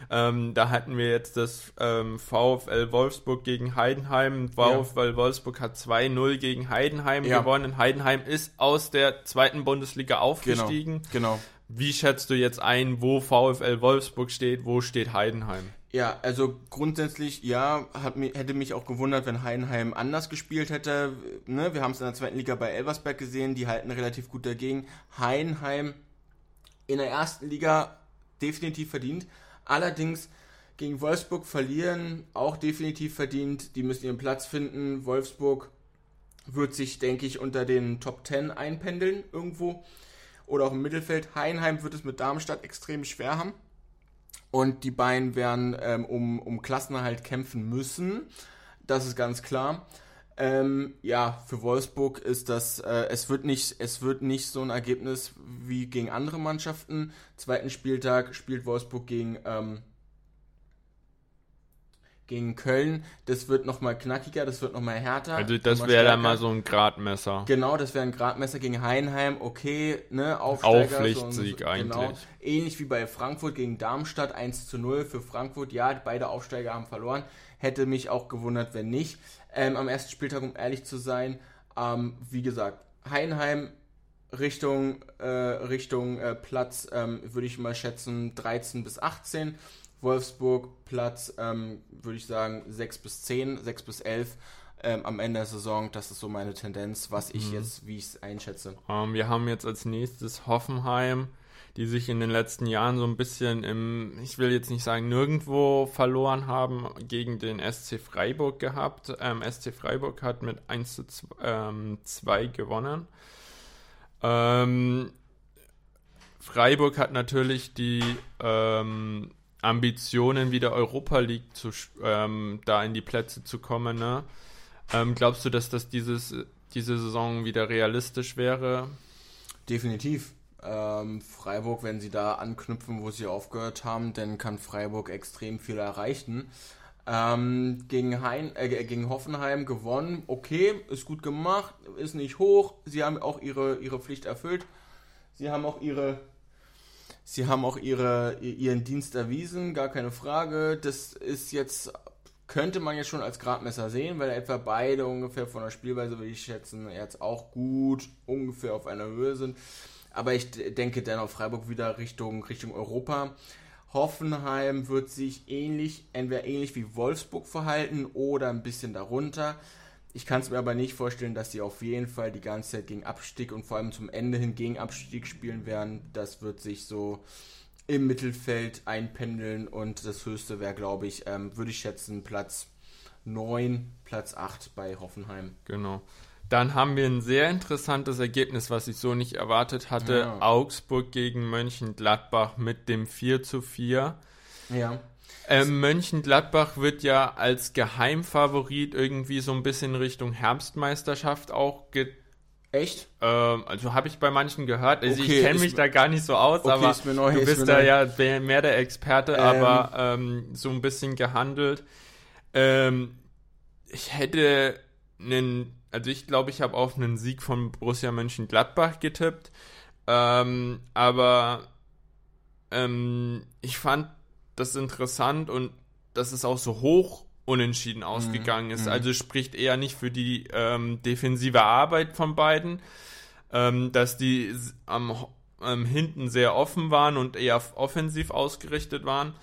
Ähm, da hatten wir jetzt das ähm, VfL Wolfsburg gegen Heidenheim. VfL ja. Wolfsburg hat 2-0 gegen Heidenheim ja. gewonnen. Heidenheim ist aus der zweiten Bundesliga aufgestiegen. Genau. genau. Wie schätzt du jetzt ein, wo VfL Wolfsburg steht, wo steht Heidenheim? Ja, also grundsätzlich, ja, hat hätte mich auch gewundert, wenn Heidenheim anders gespielt hätte. Ne, wir haben es in der zweiten Liga bei Elversberg gesehen, die halten relativ gut dagegen. Heidenheim in der ersten Liga definitiv verdient. Allerdings gegen Wolfsburg verlieren, auch definitiv verdient. Die müssen ihren Platz finden. Wolfsburg wird sich, denke ich, unter den Top 10 einpendeln irgendwo. Oder auch im Mittelfeld. Heinheim wird es mit Darmstadt extrem schwer haben. Und die beiden werden ähm, um, um Klassenerhalt kämpfen müssen. Das ist ganz klar. Ähm, ja, für Wolfsburg ist das, äh, es wird nicht, es wird nicht so ein Ergebnis wie gegen andere Mannschaften. Zweiten Spieltag spielt Wolfsburg gegen ähm, gegen Köln. Das wird nochmal knackiger, das wird nochmal härter. Also das wäre dann mal so ein Gradmesser. Genau, das wäre ein Gradmesser gegen Heidenheim. Okay, ne, Aufsteiger. Aufpflichtsieg so, eigentlich. Genau, ähnlich wie bei Frankfurt gegen Darmstadt 1 zu 0 für Frankfurt. Ja, beide Aufsteiger haben verloren. Hätte mich auch gewundert, wenn nicht. Ähm, am ersten Spieltag, um ehrlich zu sein, ähm, wie gesagt, Heidenheim Richtung, äh, Richtung äh, Platz, ähm, würde ich mal schätzen, 13 bis 18. Wolfsburg Platz, ähm, würde ich sagen, 6 bis 10, 6 bis 11 ähm, am Ende der Saison. Das ist so meine Tendenz, was ich mhm. jetzt, wie ich es einschätze. Um, ähm, wir haben jetzt als nächstes Hoffenheim, die sich in den letzten Jahren so ein bisschen im, ich will jetzt nicht sagen nirgendwo verloren haben, gegen den SC Freiburg gehabt. Ähm, SC Freiburg hat mit 1 zu 2, ähm, 2 gewonnen. Ähm, Freiburg hat natürlich die ähm, Ambitionen, wieder Europa League zu, ähm, da in die Plätze zu kommen. Ne? Ähm, glaubst du, dass das dieses, diese Saison wieder realistisch wäre? Definitiv. Ähm, Freiburg, wenn sie da anknüpfen, wo sie aufgehört haben, dann kann Freiburg extrem viel erreichen. Ähm, gegen, hein, äh, gegen Hoffenheim gewonnen. Okay, ist gut gemacht, ist nicht hoch. Sie haben auch ihre, ihre Pflicht erfüllt. Sie haben auch ihre Sie haben auch ihre, ihren Dienst erwiesen, gar keine Frage. Das ist jetzt, könnte man jetzt schon als Gradmesser sehen, weil etwa beide ungefähr von der Spielweise, würde ich schätzen, jetzt auch gut ungefähr auf einer Höhe sind. Aber ich denke dennoch Freiburg wieder Richtung, Richtung Europa. Hoffenheim wird sich ähnlich, entweder ähnlich wie Wolfsburg verhalten oder ein bisschen darunter. Ich kann es mir aber nicht vorstellen, dass sie auf jeden Fall die ganze Zeit gegen Abstieg und vor allem zum Ende hin gegen Abstieg spielen werden. Das wird sich so im Mittelfeld einpendeln und das höchste wäre, glaube ich, ähm, würde ich schätzen, Platz 9, Platz 8 bei Hoffenheim. Genau. Dann haben wir ein sehr interessantes Ergebnis, was ich so nicht erwartet hatte. Ja. Augsburg gegen Mönchengladbach mit dem 4 zu 4. Ja. Ähm, Mönchengladbach wird ja als Geheimfavorit irgendwie so ein bisschen Richtung Herbstmeisterschaft auch ge Echt? Ähm, also habe ich bei manchen gehört. Also okay, ich kenne mich da gar nicht so aus, okay, aber neu, du bist da neu. ja mehr der Experte, ähm. aber ähm, so ein bisschen gehandelt. Ähm, ich hätte einen, also ich glaube, ich habe auf einen Sieg von Borussia Mönchengladbach getippt, ähm, aber ähm, ich fand das interessant und dass es auch so hoch unentschieden mhm, ausgegangen ist. Mhm. Also spricht eher nicht für die ähm, defensive Arbeit von beiden, ähm, dass die am ähm, hinten sehr offen waren und eher offensiv ausgerichtet waren.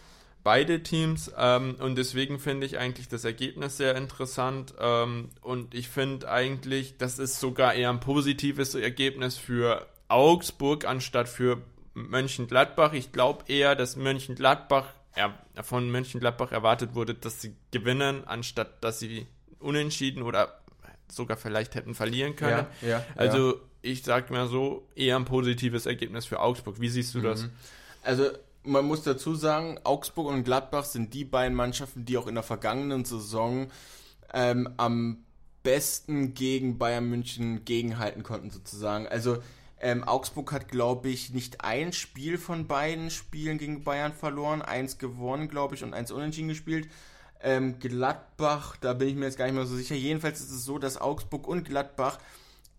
Beide Teams ähm, und deswegen finde ich eigentlich das Ergebnis sehr interessant ähm, und ich finde eigentlich, das ist sogar eher ein positives Ergebnis für Augsburg anstatt für Mönchengladbach. Ich glaube eher, dass Mönchengladbach von Mönchengladbach erwartet wurde, dass sie gewinnen, anstatt dass sie unentschieden oder sogar vielleicht hätten verlieren können. Ja, ja, also ja. ich sag mal so, eher ein positives Ergebnis für Augsburg. Wie siehst du mhm. das? Also man muss dazu sagen, Augsburg und Gladbach sind die beiden Mannschaften, die auch in der vergangenen Saison ähm, am besten gegen Bayern München gegenhalten konnten sozusagen. Also ähm, Augsburg hat, glaube ich, nicht ein Spiel von beiden Spielen gegen Bayern verloren. Eins gewonnen, glaube ich, und eins unentschieden gespielt. Ähm, Gladbach, da bin ich mir jetzt gar nicht mehr so sicher. Jedenfalls ist es so, dass Augsburg und Gladbach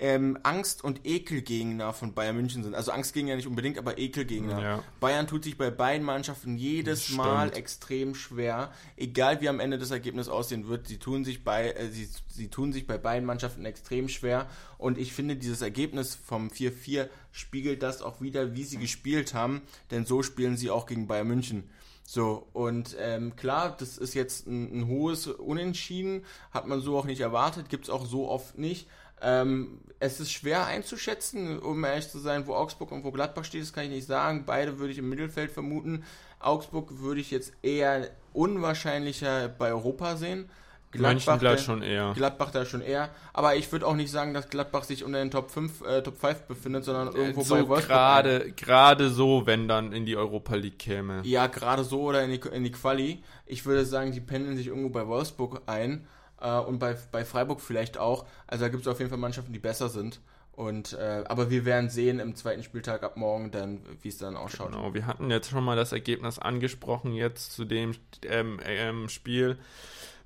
ähm, Angst- und Ekelgegner von Bayern München sind. Also Angstgegner nicht unbedingt, aber Ekelgegner. Ja. Bayern tut sich bei beiden Mannschaften jedes Mal extrem schwer. Egal wie am Ende das Ergebnis aussehen wird, sie tun sich bei, äh, sie, sie tun sich bei beiden Mannschaften extrem schwer. Und ich finde, dieses Ergebnis vom 4-4 spiegelt das auch wieder, wie sie gespielt haben. Denn so spielen sie auch gegen Bayern München. So, und ähm, klar, das ist jetzt ein, ein, hohes Unentschieden, hat man so auch nicht erwartet, gibt es auch so oft nicht. Ähm, es ist schwer einzuschätzen, um ehrlich zu sein, wo Augsburg und wo Gladbach steht, das kann ich nicht sagen. Beide würde ich im Mittelfeld vermuten. Augsburg würde ich jetzt eher unwahrscheinlicher bei Europa sehen. Gladbach da schon eher. Gladbach da schon eher. Aber ich würde auch nicht sagen, dass Gladbach sich unter den Top 5, äh, Top 5 befindet, sondern irgendwo so bei Wolfsburg. Gerade, gerade so, wenn dann in die Europa League käme. Ja, gerade so oder in die, in die Quali. Ich würde sagen, die pendeln sich irgendwo bei Wolfsburg ein. Äh, und bei, bei Freiburg vielleicht auch. Also da gibt es auf jeden Fall Mannschaften, die besser sind. Und äh, aber wir werden sehen im zweiten Spieltag ab morgen dann, wie es dann ausschaut. Genau, wir hatten jetzt schon mal das Ergebnis angesprochen jetzt zu dem ähm, ähm, Spiel.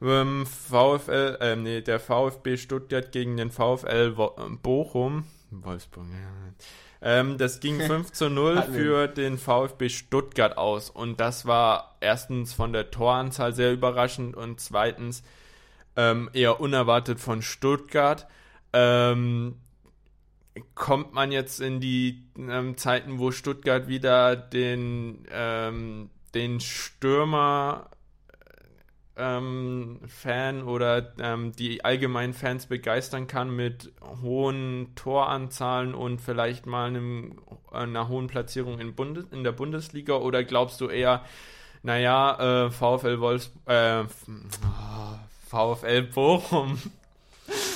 Ähm, VfL, ähm, nee, der VfB Stuttgart gegen den VfL Wo Bochum. Wolfsburg, ja. Ähm, das ging 5 zu 0 für den VfB Stuttgart aus. Und das war erstens von der Toranzahl sehr überraschend und zweitens ähm, eher unerwartet von Stuttgart. Ähm, kommt man jetzt in die ähm, Zeiten, wo Stuttgart wieder den, ähm, den Stürmer ähm, Fan oder ähm, die allgemeinen Fans begeistern kann mit hohen Toranzahlen und vielleicht mal einem, einer hohen Platzierung in, Bundes in der Bundesliga? Oder glaubst du eher, naja, äh, VfL Wolfs äh, VfL Bochum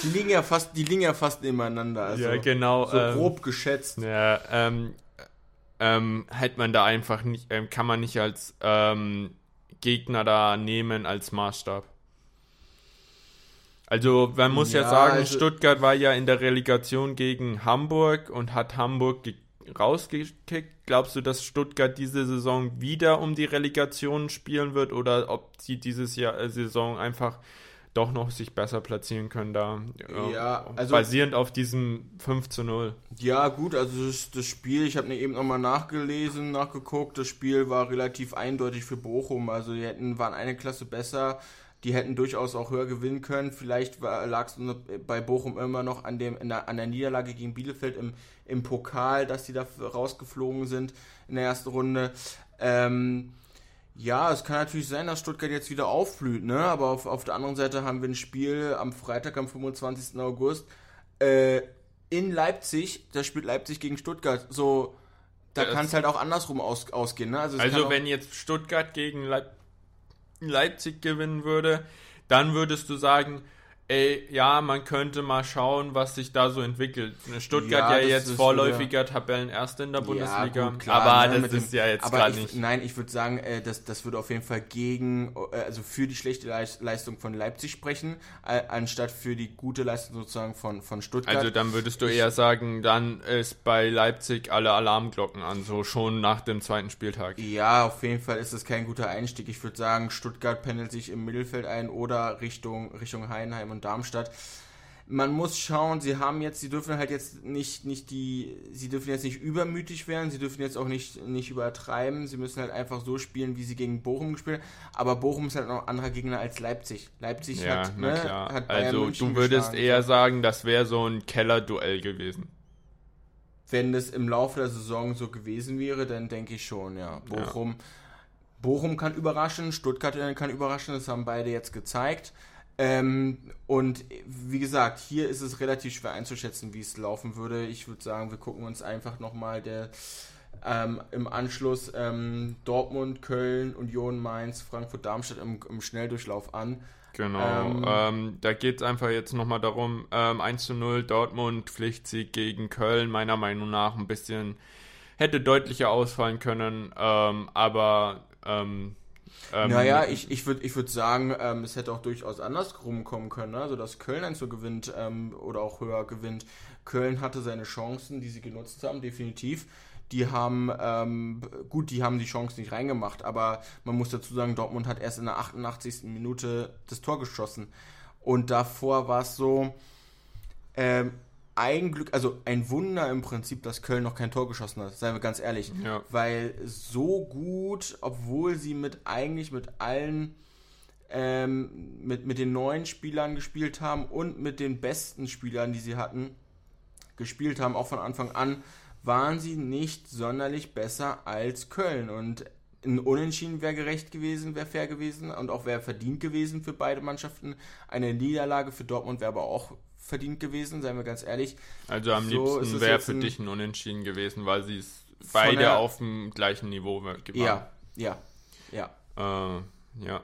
die liegen ja fast, die liegen ja fast nebeneinander. Also ja, genau. So ähm, grob geschätzt. Ja, ähm, ähm, hält man da einfach nicht, ähm, kann man nicht als ähm, Gegner da nehmen als Maßstab. Also man muss ja, ja sagen, also Stuttgart war ja in der Relegation gegen Hamburg und hat Hamburg rausgekickt. Glaubst du, dass Stuttgart diese Saison wieder um die Relegation spielen wird oder ob sie dieses Jahr äh, Saison einfach doch noch sich besser platzieren können da. Äh, ja, also basierend auf diesem 5 zu 0. Ja, gut, also das, das Spiel, ich habe mir eben nochmal nachgelesen, nachgeguckt, das Spiel war relativ eindeutig für Bochum. Also die hätten, waren eine Klasse besser, die hätten durchaus auch höher gewinnen können. Vielleicht lag es bei Bochum immer noch an, dem, der, an der Niederlage gegen Bielefeld im, im Pokal, dass die da rausgeflogen sind in der ersten Runde. Ähm, ja, es kann natürlich sein, dass Stuttgart jetzt wieder aufblüht, ne? Aber auf, auf der anderen Seite haben wir ein Spiel am Freitag, am 25. August, äh, in Leipzig. Da spielt Leipzig gegen Stuttgart. So, da kann es halt auch andersrum aus, ausgehen, ne? Also, also wenn jetzt Stuttgart gegen Leip Leipzig gewinnen würde, dann würdest du sagen, ey, ja, man könnte mal schauen, was sich da so entwickelt. Stuttgart ja, ja jetzt vorläufiger Tabellenerste in der Bundesliga, ja, gut, klar, aber ne, das ist dem, ja jetzt gerade nicht. Nein, ich würde sagen, äh, das, das würde auf jeden Fall gegen, äh, also für die schlechte Leistung von Leipzig sprechen, äh, anstatt für die gute Leistung sozusagen von, von Stuttgart. Also dann würdest du ich, eher sagen, dann ist bei Leipzig alle Alarmglocken an, so schon nach dem zweiten Spieltag. Ja, auf jeden Fall ist das kein guter Einstieg. Ich würde sagen, Stuttgart pendelt sich im Mittelfeld ein oder Richtung, Richtung Heidenheim und Darmstadt. Man muss schauen, sie haben jetzt, sie dürfen halt jetzt nicht, nicht die, sie dürfen jetzt nicht übermütig werden, sie dürfen jetzt auch nicht, nicht übertreiben, sie müssen halt einfach so spielen, wie sie gegen Bochum gespielt Aber Bochum ist halt noch ein anderer Gegner als Leipzig. Leipzig ja, hat, ne, hat Also du würdest eher sagen, das wäre so ein Kellerduell gewesen. Wenn das im Laufe der Saison so gewesen wäre, dann denke ich schon, ja. Bochum, ja. Bochum kann überraschen, Stuttgart kann überraschen, das haben beide jetzt gezeigt. Ähm, und wie gesagt, hier ist es relativ schwer einzuschätzen, wie es laufen würde. Ich würde sagen, wir gucken uns einfach nochmal der ähm, im Anschluss ähm, Dortmund, Köln, Union, Mainz, Frankfurt, Darmstadt im, im Schnelldurchlauf an. Genau, ähm, ähm da geht es einfach jetzt nochmal darum, ähm, 1 zu 0 Dortmund, Pflichtsieg gegen Köln, meiner Meinung nach ein bisschen hätte deutlicher ausfallen können, ähm, aber ähm, ähm, naja, ich, ich würde ich würd sagen, ähm, es hätte auch durchaus andersrum kommen können, ne? also dass Köln ein so gewinnt ähm, oder auch höher gewinnt. Köln hatte seine Chancen, die sie genutzt haben, definitiv. Die haben, ähm, gut, die haben die Chance nicht reingemacht, aber man muss dazu sagen, Dortmund hat erst in der 88. Minute das Tor geschossen. Und davor war es so, ähm, ein Glück, also ein Wunder im Prinzip, dass Köln noch kein Tor geschossen hat, seien wir ganz ehrlich. Ja. Weil so gut, obwohl sie mit eigentlich mit allen, ähm, mit, mit den neuen Spielern gespielt haben und mit den besten Spielern, die sie hatten, gespielt haben, auch von Anfang an, waren sie nicht sonderlich besser als Köln. Und ein Unentschieden wäre gerecht gewesen, wäre fair gewesen und auch wäre verdient gewesen für beide Mannschaften. Eine Niederlage für Dortmund wäre aber auch verdient gewesen, seien wir ganz ehrlich. Also am so liebsten wäre für dich ein Unentschieden gewesen, weil sie es beide der, auf dem gleichen Niveau waren. Ja, ja, ja. Äh, ja.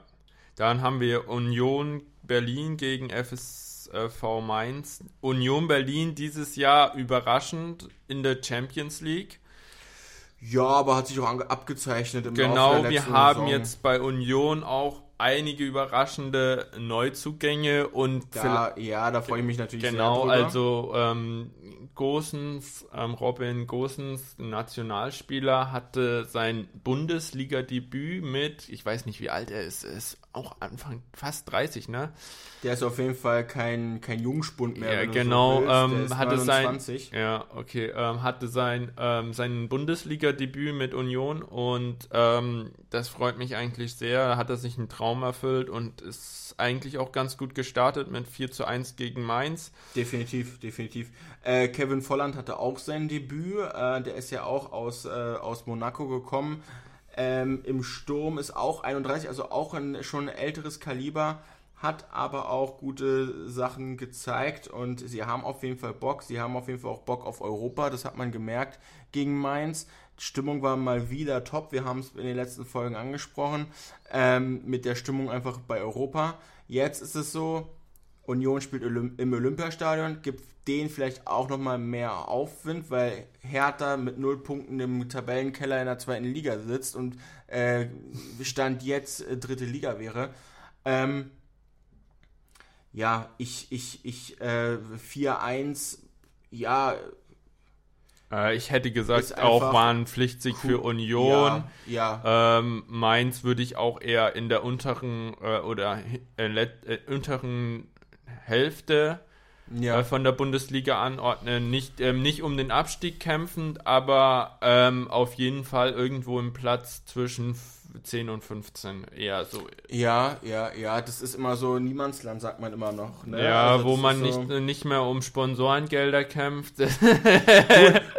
Dann haben wir Union Berlin gegen FSV Mainz. Union Berlin dieses Jahr überraschend in der Champions League. Ja, aber hat sich auch abgezeichnet im Genau, wir haben Saison. jetzt bei Union auch einige überraschende Neuzugänge und da, ja, da freue ich mich natürlich genau, sehr. Genau, also ähm, Gosens, ähm, Robin Gosens, Nationalspieler, hatte sein Bundesliga-Debüt mit, ich weiß nicht, wie alt er ist, er ist auch Anfang fast 30, ne? Der ist auf jeden Fall kein, kein Jungspund mehr. Ja, genau, so ähm, hatte sein, ja, okay, ähm, hatte sein, ähm, sein Bundesliga-Debüt mit Union und ähm, das freut mich eigentlich sehr. Hat er sich einen Traum erfüllt und ist eigentlich auch ganz gut gestartet mit 4 zu 1 gegen Mainz. Definitiv, definitiv. Äh, Kevin Volland hatte auch sein Debüt. Äh, der ist ja auch aus, äh, aus Monaco gekommen. Ähm, Im Sturm ist auch 31, also auch ein schon älteres Kaliber, hat aber auch gute Sachen gezeigt und sie haben auf jeden Fall Bock. Sie haben auf jeden Fall auch Bock auf Europa, das hat man gemerkt gegen Mainz. Die Stimmung war mal wieder top. Wir haben es in den letzten Folgen angesprochen. Ähm, mit der Stimmung einfach bei Europa. Jetzt ist es so, Union spielt im Olympiastadion, gibt denen vielleicht auch nochmal mehr Aufwind, weil Hertha mit null Punkten im Tabellenkeller in der zweiten Liga sitzt und äh, Stand jetzt äh, dritte Liga wäre. Ähm, ja, ich, ich, ich, äh, 4-1, ja. Äh, ich hätte gesagt, auch war ein Pflichtsieg cool. für Union. Ja. ja. Ähm, Mainz würde ich auch eher in der unteren äh, oder äh, unteren Hälfte ja. äh, von der Bundesliga anordnen. Nicht, ähm, nicht um den Abstieg kämpfend, aber ähm, auf jeden Fall irgendwo im Platz zwischen 10 und 15. Eher so. Ja, ja, ja, das ist immer so Niemandsland, sagt man immer noch. Ne? Ja, also wo man nicht, so nicht mehr um Sponsorengelder kämpft. gut,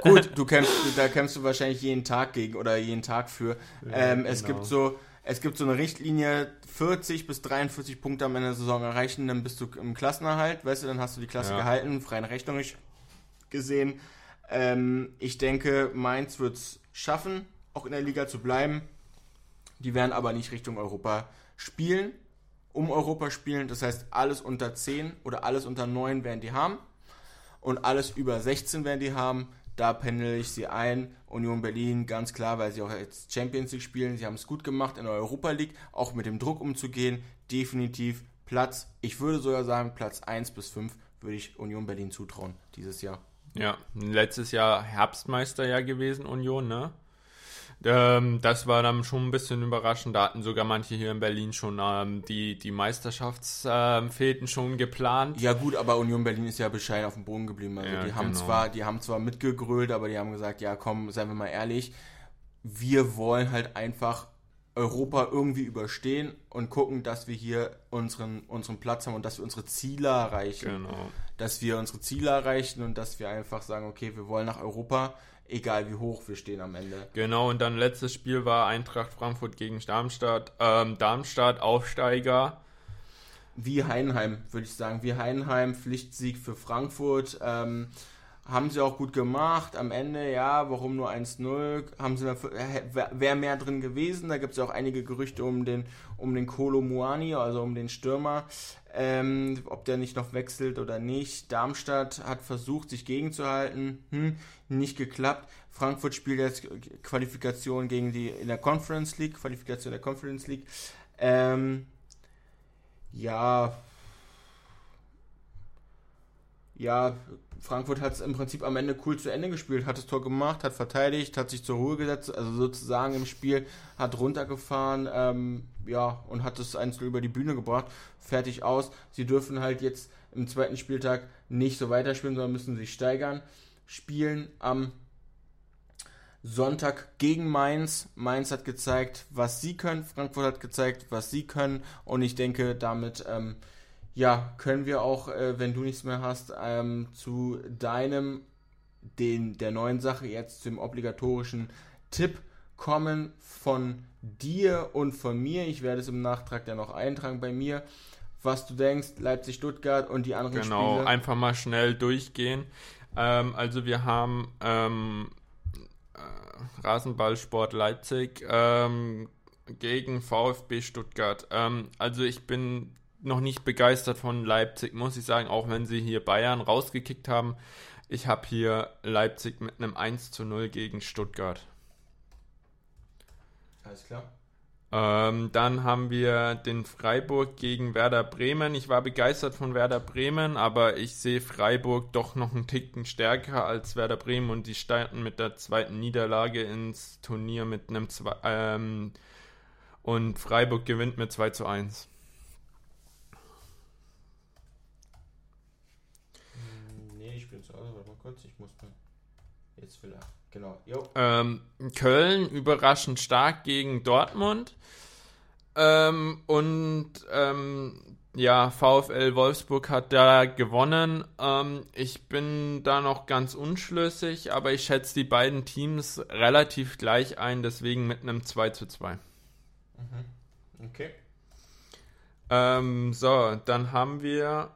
gut, du kämpfst, da kämpfst du wahrscheinlich jeden Tag gegen oder jeden Tag für. Ja, ähm, genau. Es gibt so es gibt so eine Richtlinie, 40 bis 43 Punkte am Ende der Saison erreichen, dann bist du im Klassenerhalt, weißt du, dann hast du die Klasse ja. gehalten, freien rechnerisch gesehen. Ähm, ich denke, Mainz wird es schaffen, auch in der Liga zu bleiben. Die werden aber nicht Richtung Europa spielen, um Europa spielen. Das heißt, alles unter 10 oder alles unter 9 werden die haben. Und alles über 16 werden die haben. Da pendel ich sie ein. Union Berlin, ganz klar, weil sie auch jetzt Champions League spielen. Sie haben es gut gemacht in der Europa League, auch mit dem Druck umzugehen. Definitiv Platz, ich würde sogar sagen, Platz 1 bis 5 würde ich Union Berlin zutrauen dieses Jahr. Ja, letztes Jahr Herbstmeister ja gewesen, Union, ne? Ähm, das war dann schon ein bisschen überraschend. Da hatten sogar manche hier in Berlin schon ähm, die, die Meisterschaftsfäden ähm, schon geplant. Ja gut, aber Union Berlin ist ja bescheiden auf dem Boden geblieben. Also ja, die haben genau. zwar, die haben zwar mitgegrölt, aber die haben gesagt, ja komm, seien wir mal ehrlich, wir wollen halt einfach Europa irgendwie überstehen und gucken, dass wir hier unseren, unseren Platz haben und dass wir unsere Ziele erreichen. Genau. Dass wir unsere Ziele erreichen und dass wir einfach sagen, okay, wir wollen nach Europa egal wie hoch wir stehen am Ende. Genau, und dann letztes Spiel war Eintracht Frankfurt gegen Darmstadt. Ähm, Darmstadt Aufsteiger. Wie Heidenheim, würde ich sagen. Wie Heidenheim, Pflichtsieg für Frankfurt. Ähm, haben sie auch gut gemacht. Am Ende, ja, warum nur 1-0? Haben sie wäre mehr drin gewesen. Da gibt es ja auch einige Gerüchte um den, um den Kolo Muani, also um den Stürmer. Ähm, ob der nicht noch wechselt oder nicht. Darmstadt hat versucht, sich gegenzuhalten. Hm, nicht geklappt. Frankfurt spielt jetzt Qualifikation gegen die in der Conference League, Qualifikation der Conference League. Ähm, ja, ja, Frankfurt hat es im Prinzip am Ende cool zu Ende gespielt, hat das Tor gemacht, hat verteidigt, hat sich zur Ruhe gesetzt, also sozusagen im Spiel, hat runtergefahren, ähm, ja, und hat das einzeln über die Bühne gebracht, fertig aus. Sie dürfen halt jetzt im zweiten Spieltag nicht so weiterspielen, sondern müssen sich steigern. Spielen am Sonntag gegen Mainz. Mainz hat gezeigt, was sie können. Frankfurt hat gezeigt, was sie können. Und ich denke, damit ähm, ja, können wir auch, äh, wenn du nichts mehr hast, ähm, zu deinem, den, der neuen Sache, jetzt zum obligatorischen Tipp kommen von dir und von mir. Ich werde es im Nachtrag dann noch eintragen bei mir. Was du denkst, Leipzig, Stuttgart und die anderen genau, Spiele. Genau, einfach mal schnell durchgehen. Ähm, also wir haben ähm, äh, Rasenballsport Leipzig ähm, gegen VfB Stuttgart. Ähm, also ich bin noch nicht begeistert von Leipzig, muss ich sagen, auch wenn sie hier Bayern rausgekickt haben. Ich habe hier Leipzig mit einem 1 zu 0 gegen Stuttgart. Alles klar. Ähm, dann haben wir den Freiburg gegen Werder Bremen. Ich war begeistert von Werder Bremen, aber ich sehe Freiburg doch noch einen Ticken stärker als Werder Bremen und die starten mit der zweiten Niederlage ins Turnier mit einem zwei, ähm, und Freiburg gewinnt mit 2 zu 1. kurz, ich muss mal. Jetzt will er. Genau. Ähm, Köln überraschend stark gegen Dortmund. Ähm, und ähm, ja, VfL Wolfsburg hat da gewonnen. Ähm, ich bin da noch ganz unschlüssig, aber ich schätze die beiden Teams relativ gleich ein, deswegen mit einem 2 zu 2. Mhm. Okay. Ähm, so, dann haben wir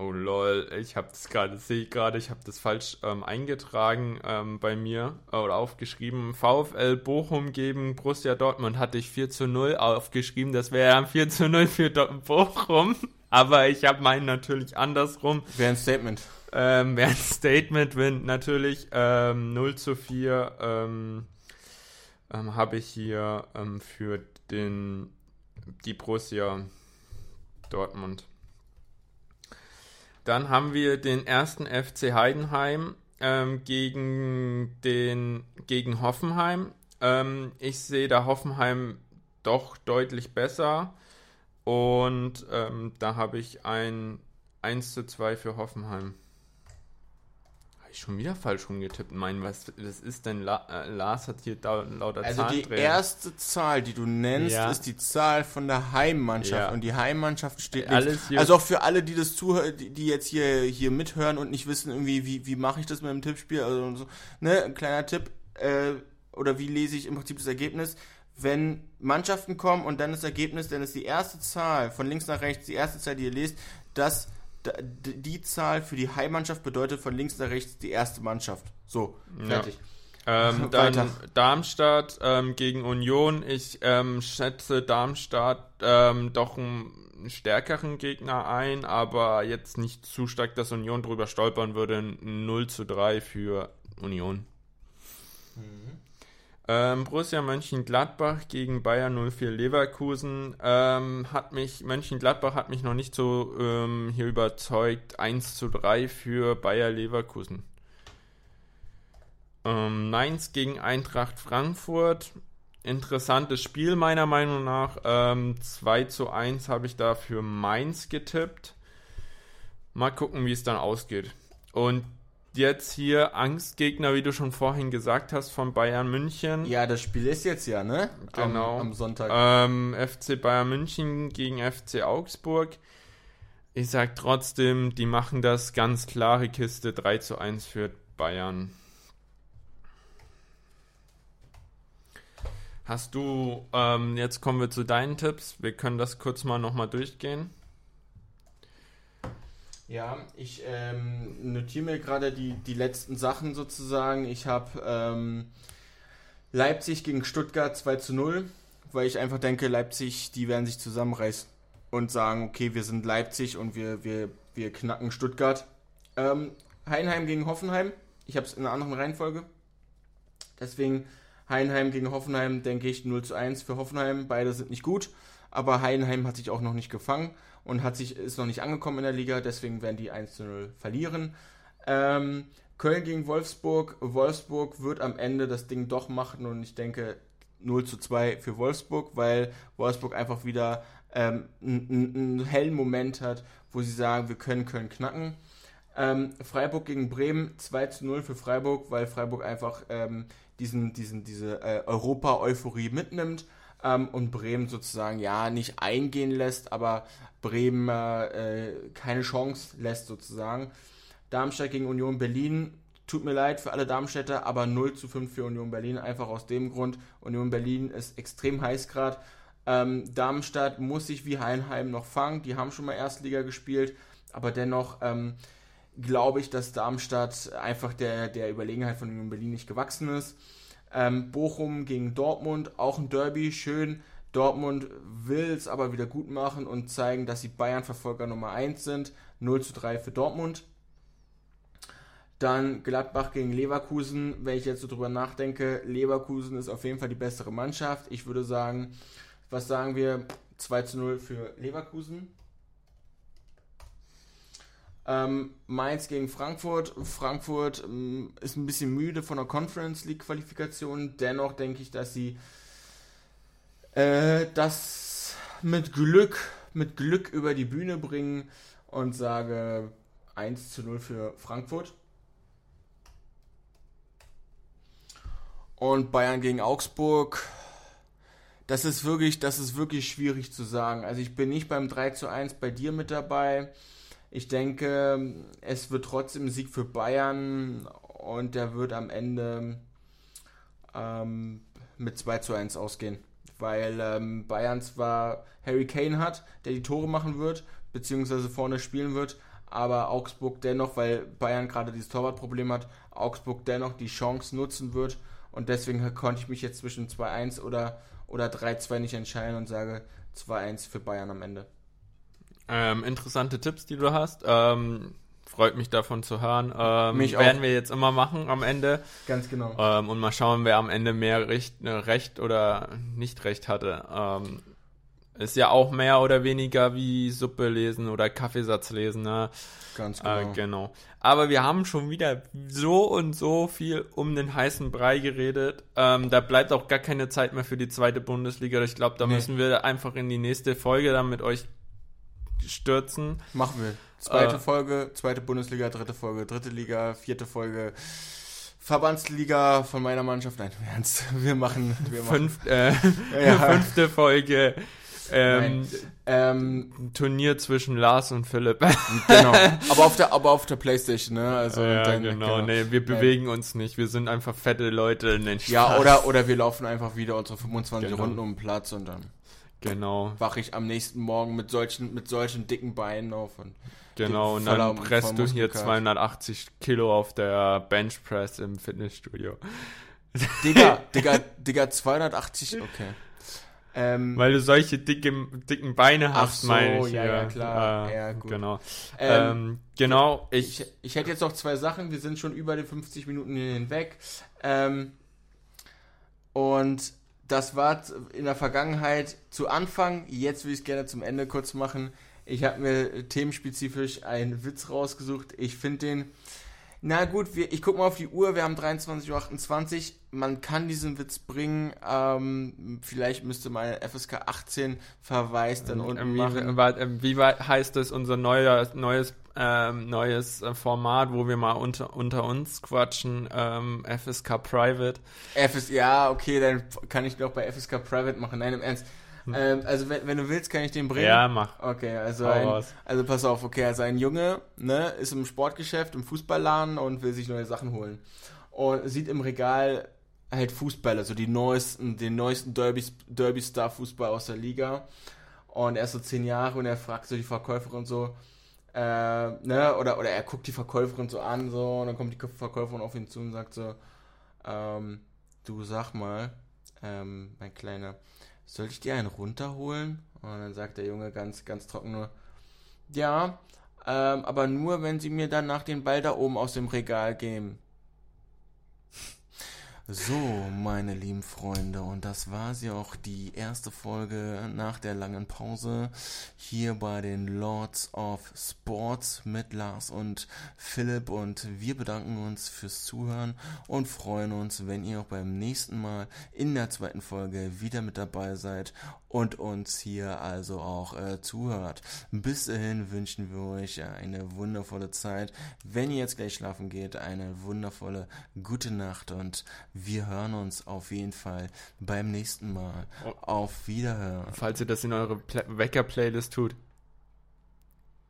Oh lol, ich habe das gerade, sehe ich gerade, ich habe das falsch ähm, eingetragen ähm, bei mir äh, oder aufgeschrieben. VfL Bochum gegen Borussia Dortmund hatte ich 4 zu 0 aufgeschrieben. Das wäre 4 zu 0 für Bochum. Aber ich habe meinen natürlich andersrum. Wäre ein Statement. Ähm, wäre ein Statement, wenn natürlich ähm, 0 zu 4 ähm, ähm, habe ich hier ähm, für den die Borussia Dortmund. Dann haben wir den ersten FC Heidenheim ähm, gegen, den, gegen Hoffenheim. Ähm, ich sehe da Hoffenheim doch deutlich besser. Und ähm, da habe ich ein 1 zu 2 für Hoffenheim ich schon wieder falsch rumgetippt. Mein, was das ist denn? La äh, Lars hat hier da, lauter Also die erste Zahl, die du nennst, ja. ist die Zahl von der Heimmannschaft. Ja. Und die Heimmannschaft steht Alles Also auch für alle, die das zuhören, die, die, jetzt hier, hier mithören und nicht wissen, irgendwie, wie, wie mache ich das mit dem Tippspiel? Also so, ne, ein kleiner Tipp, äh, oder wie lese ich im Prinzip das Ergebnis? Wenn Mannschaften kommen und dann das Ergebnis, dann ist die erste Zahl von links nach rechts, die erste Zahl, die ihr lest, das die Zahl für die Heimmannschaft bedeutet von links nach rechts die erste Mannschaft. So, fertig. Ja. Ähm, dann Darmstadt ähm, gegen Union. Ich ähm, schätze Darmstadt ähm, doch einen stärkeren Gegner ein, aber jetzt nicht zu stark, dass Union drüber stolpern würde. 0 zu 3 für Union. Mhm. Ähm, Borussia Mönchengladbach gegen Bayern 04 Leverkusen ähm, hat mich, Mönchengladbach hat mich noch nicht so ähm, hier überzeugt. 1 zu 3 für Bayer Leverkusen. Ähm, Mainz gegen Eintracht Frankfurt. Interessantes Spiel meiner Meinung nach. Ähm, 2 zu 1 habe ich da für Mainz getippt. Mal gucken, wie es dann ausgeht. Und jetzt hier Angstgegner, wie du schon vorhin gesagt hast, von Bayern München. Ja, das Spiel ist jetzt ja, ne? Genau. Am, am Sonntag. Ähm, FC Bayern München gegen FC Augsburg. Ich sag trotzdem, die machen das ganz klare Kiste 3 zu 1 für Bayern. Hast du, ähm, jetzt kommen wir zu deinen Tipps. Wir können das kurz mal nochmal durchgehen. Ja, ich ähm, notiere mir gerade die, die letzten Sachen sozusagen. Ich habe ähm, Leipzig gegen Stuttgart 2 zu 0, weil ich einfach denke, Leipzig, die werden sich zusammenreißen und sagen, okay, wir sind Leipzig und wir, wir, wir knacken Stuttgart. Ähm, Heinheim gegen Hoffenheim. Ich habe es in einer anderen Reihenfolge. Deswegen Heinheim gegen Hoffenheim, denke ich 0 zu 1 für Hoffenheim. Beide sind nicht gut, aber Heinheim hat sich auch noch nicht gefangen und hat sich, ist noch nicht angekommen in der Liga, deswegen werden die 1 zu 0 verlieren. Ähm, Köln gegen Wolfsburg. Wolfsburg wird am Ende das Ding doch machen und ich denke 0 zu 2 für Wolfsburg, weil Wolfsburg einfach wieder ähm, einen hellen Moment hat, wo sie sagen, wir können Köln knacken. Ähm, Freiburg gegen Bremen 2 zu 0 für Freiburg, weil Freiburg einfach ähm, diesen, diesen, diese äh, Europa-Euphorie mitnimmt ähm, und Bremen sozusagen ja nicht eingehen lässt, aber Bremen äh, keine Chance lässt sozusagen. Darmstadt gegen Union Berlin. Tut mir leid für alle Darmstädter, aber 0 zu 5 für Union Berlin. Einfach aus dem Grund, Union Berlin ist extrem heiß gerade. Ähm, Darmstadt muss sich wie Heinheim noch fangen. Die haben schon mal Erstliga gespielt, aber dennoch ähm, glaube ich, dass Darmstadt einfach der, der Überlegenheit von Union Berlin nicht gewachsen ist. Ähm, Bochum gegen Dortmund, auch ein Derby, schön. Dortmund will es aber wieder gut machen und zeigen, dass sie Bayern-Verfolger Nummer 1 sind. 0 zu 3 für Dortmund. Dann Gladbach gegen Leverkusen. Wenn ich jetzt so drüber nachdenke, Leverkusen ist auf jeden Fall die bessere Mannschaft. Ich würde sagen, was sagen wir? 2 zu 0 für Leverkusen. Ähm, Mainz gegen Frankfurt. Frankfurt ähm, ist ein bisschen müde von der Conference League Qualifikation. Dennoch denke ich, dass sie äh, das mit Glück, mit Glück über die Bühne bringen und sage 1 zu 0 für Frankfurt. Und Bayern gegen Augsburg. Das ist wirklich, das ist wirklich schwierig zu sagen. Also ich bin nicht beim 3 zu 1 bei dir mit dabei. Ich denke, es wird trotzdem ein Sieg für Bayern und der wird am Ende ähm, mit 2 zu 1 ausgehen. Weil ähm, Bayern zwar Harry Kane hat, der die Tore machen wird, beziehungsweise vorne spielen wird, aber Augsburg dennoch, weil Bayern gerade dieses Torwartproblem hat, Augsburg dennoch die Chance nutzen wird und deswegen konnte ich mich jetzt zwischen 2-1 oder, oder 3-2 nicht entscheiden und sage 2-1 für Bayern am Ende. Ähm, interessante Tipps, die du hast. Ähm, freut mich davon zu hören. Ähm, mich auch. werden wir jetzt immer machen am Ende. Ganz genau. Ähm, und mal schauen, wer am Ende mehr Recht, äh, Recht oder nicht Recht hatte. Ähm, ist ja auch mehr oder weniger wie Suppe lesen oder Kaffeesatz lesen. Ne? Ganz genau. Äh, genau. Aber wir haben schon wieder so und so viel um den heißen Brei geredet. Ähm, da bleibt auch gar keine Zeit mehr für die zweite Bundesliga. Ich glaube, da Nee. müssen wir einfach in die nächste Folge dann mit euch stürzen. Machen wir. Zweite Äh, Folge, zweite Bundesliga, dritte Folge, dritte Liga, vierte Folge. Verbandsliga von meiner Mannschaft. Nein, im Ernst. Wir machen, wir machen. Fünf, äh, Ja. Fünfte Folge. Ähm, Ähm, Turnier zwischen Lars und Philipp. genau. aber auf der, aber auf der Playstation, ne? Also ja, dann- genau. Nee, wir bewegen uns nicht. Wir sind einfach fette Leute. in den Ja, Spaß. oder, oder wir laufen einfach wieder unsere 25 Genau. Runden um den Platz und dann Genau, wache ich am nächsten Morgen mit solchen, mit solchen dicken Beinen auf. Und genau. Und dann presst du hier Muskelkater. 280 Kilo auf der Benchpress im Fitnessstudio. Digga, Digga, Digga, 280, okay. Ähm, Weil du solche dicke, dicken Beine hast, so, meine ich. ja, ja, klar. Äh, Ja, gut. Genau. ähm, Ähm, genau, ich, ich, ich hätte jetzt noch zwei Sachen. Wir sind schon über die 50 Minuten hinweg. Ähm, und das war in der Vergangenheit zu Anfang. Jetzt will ich es gerne zum Ende kurz machen. Ich habe mir themenspezifisch einen Witz rausgesucht. Ich finde den. Na gut, wir, ich gucke mal auf die Uhr. Wir haben 23.28 Uhr. Man kann diesen Witz bringen. Ähm, vielleicht müsste mal FSK 18 Verweis dann unten Ähm, machen. wie, wart, ähm, wie weit heißt das unser neuer, neues, ähm, neues äh, Format, wo wir mal unter, unter uns quatschen? Ähm, FSK Private. FS, ja, okay, dann kann ich noch bei FSK Private machen. Nein, im Ernst. Ähm, also, wenn, wenn du willst, kann ich den bringen. Ja, mach. Okay, also, ein, also pass auf, okay, also ein Junge ne, ist im Sportgeschäft, im Fußballladen und will sich neue Sachen holen. Und sieht im Regal halt Fußballer, so die neuesten, den neuesten Derby, Derby-Star-Fußball aus der Liga. Und er ist so zehn Jahre und er fragt so die Verkäuferin so, äh, ne, oder, oder er guckt die Verkäuferin so an, so, und dann kommt die Verkäuferin auf ihn zu und sagt so, ähm, du sag mal, ähm, mein Kleiner, soll ich dir einen runterholen? Und dann sagt der Junge ganz, ganz trocken nur, ja, ähm, aber nur, wenn sie mir dann nach den Ball da oben aus dem Regal geben. So, meine lieben Freunde, und das war sie auch die erste Folge nach der langen Pause hier bei den Lords of Sports mit Lars und Philipp. Und wir bedanken uns fürs Zuhören und freuen uns, wenn ihr auch beim nächsten Mal in der zweiten Folge wieder mit dabei seid und uns hier also auch äh, zuhört. Bis dahin wünschen wir euch eine wundervolle Zeit. Wenn ihr jetzt gleich schlafen geht, eine wundervolle gute Nacht und wir hören uns auf jeden Fall beim nächsten Mal. Oh. Auf Wiederhören. Falls ihr das in eure Pla Wecker-Playlist tut,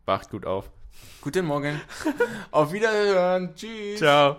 wacht gut auf. Guten Morgen. auf Wiederhören. Tschüss. Ciao.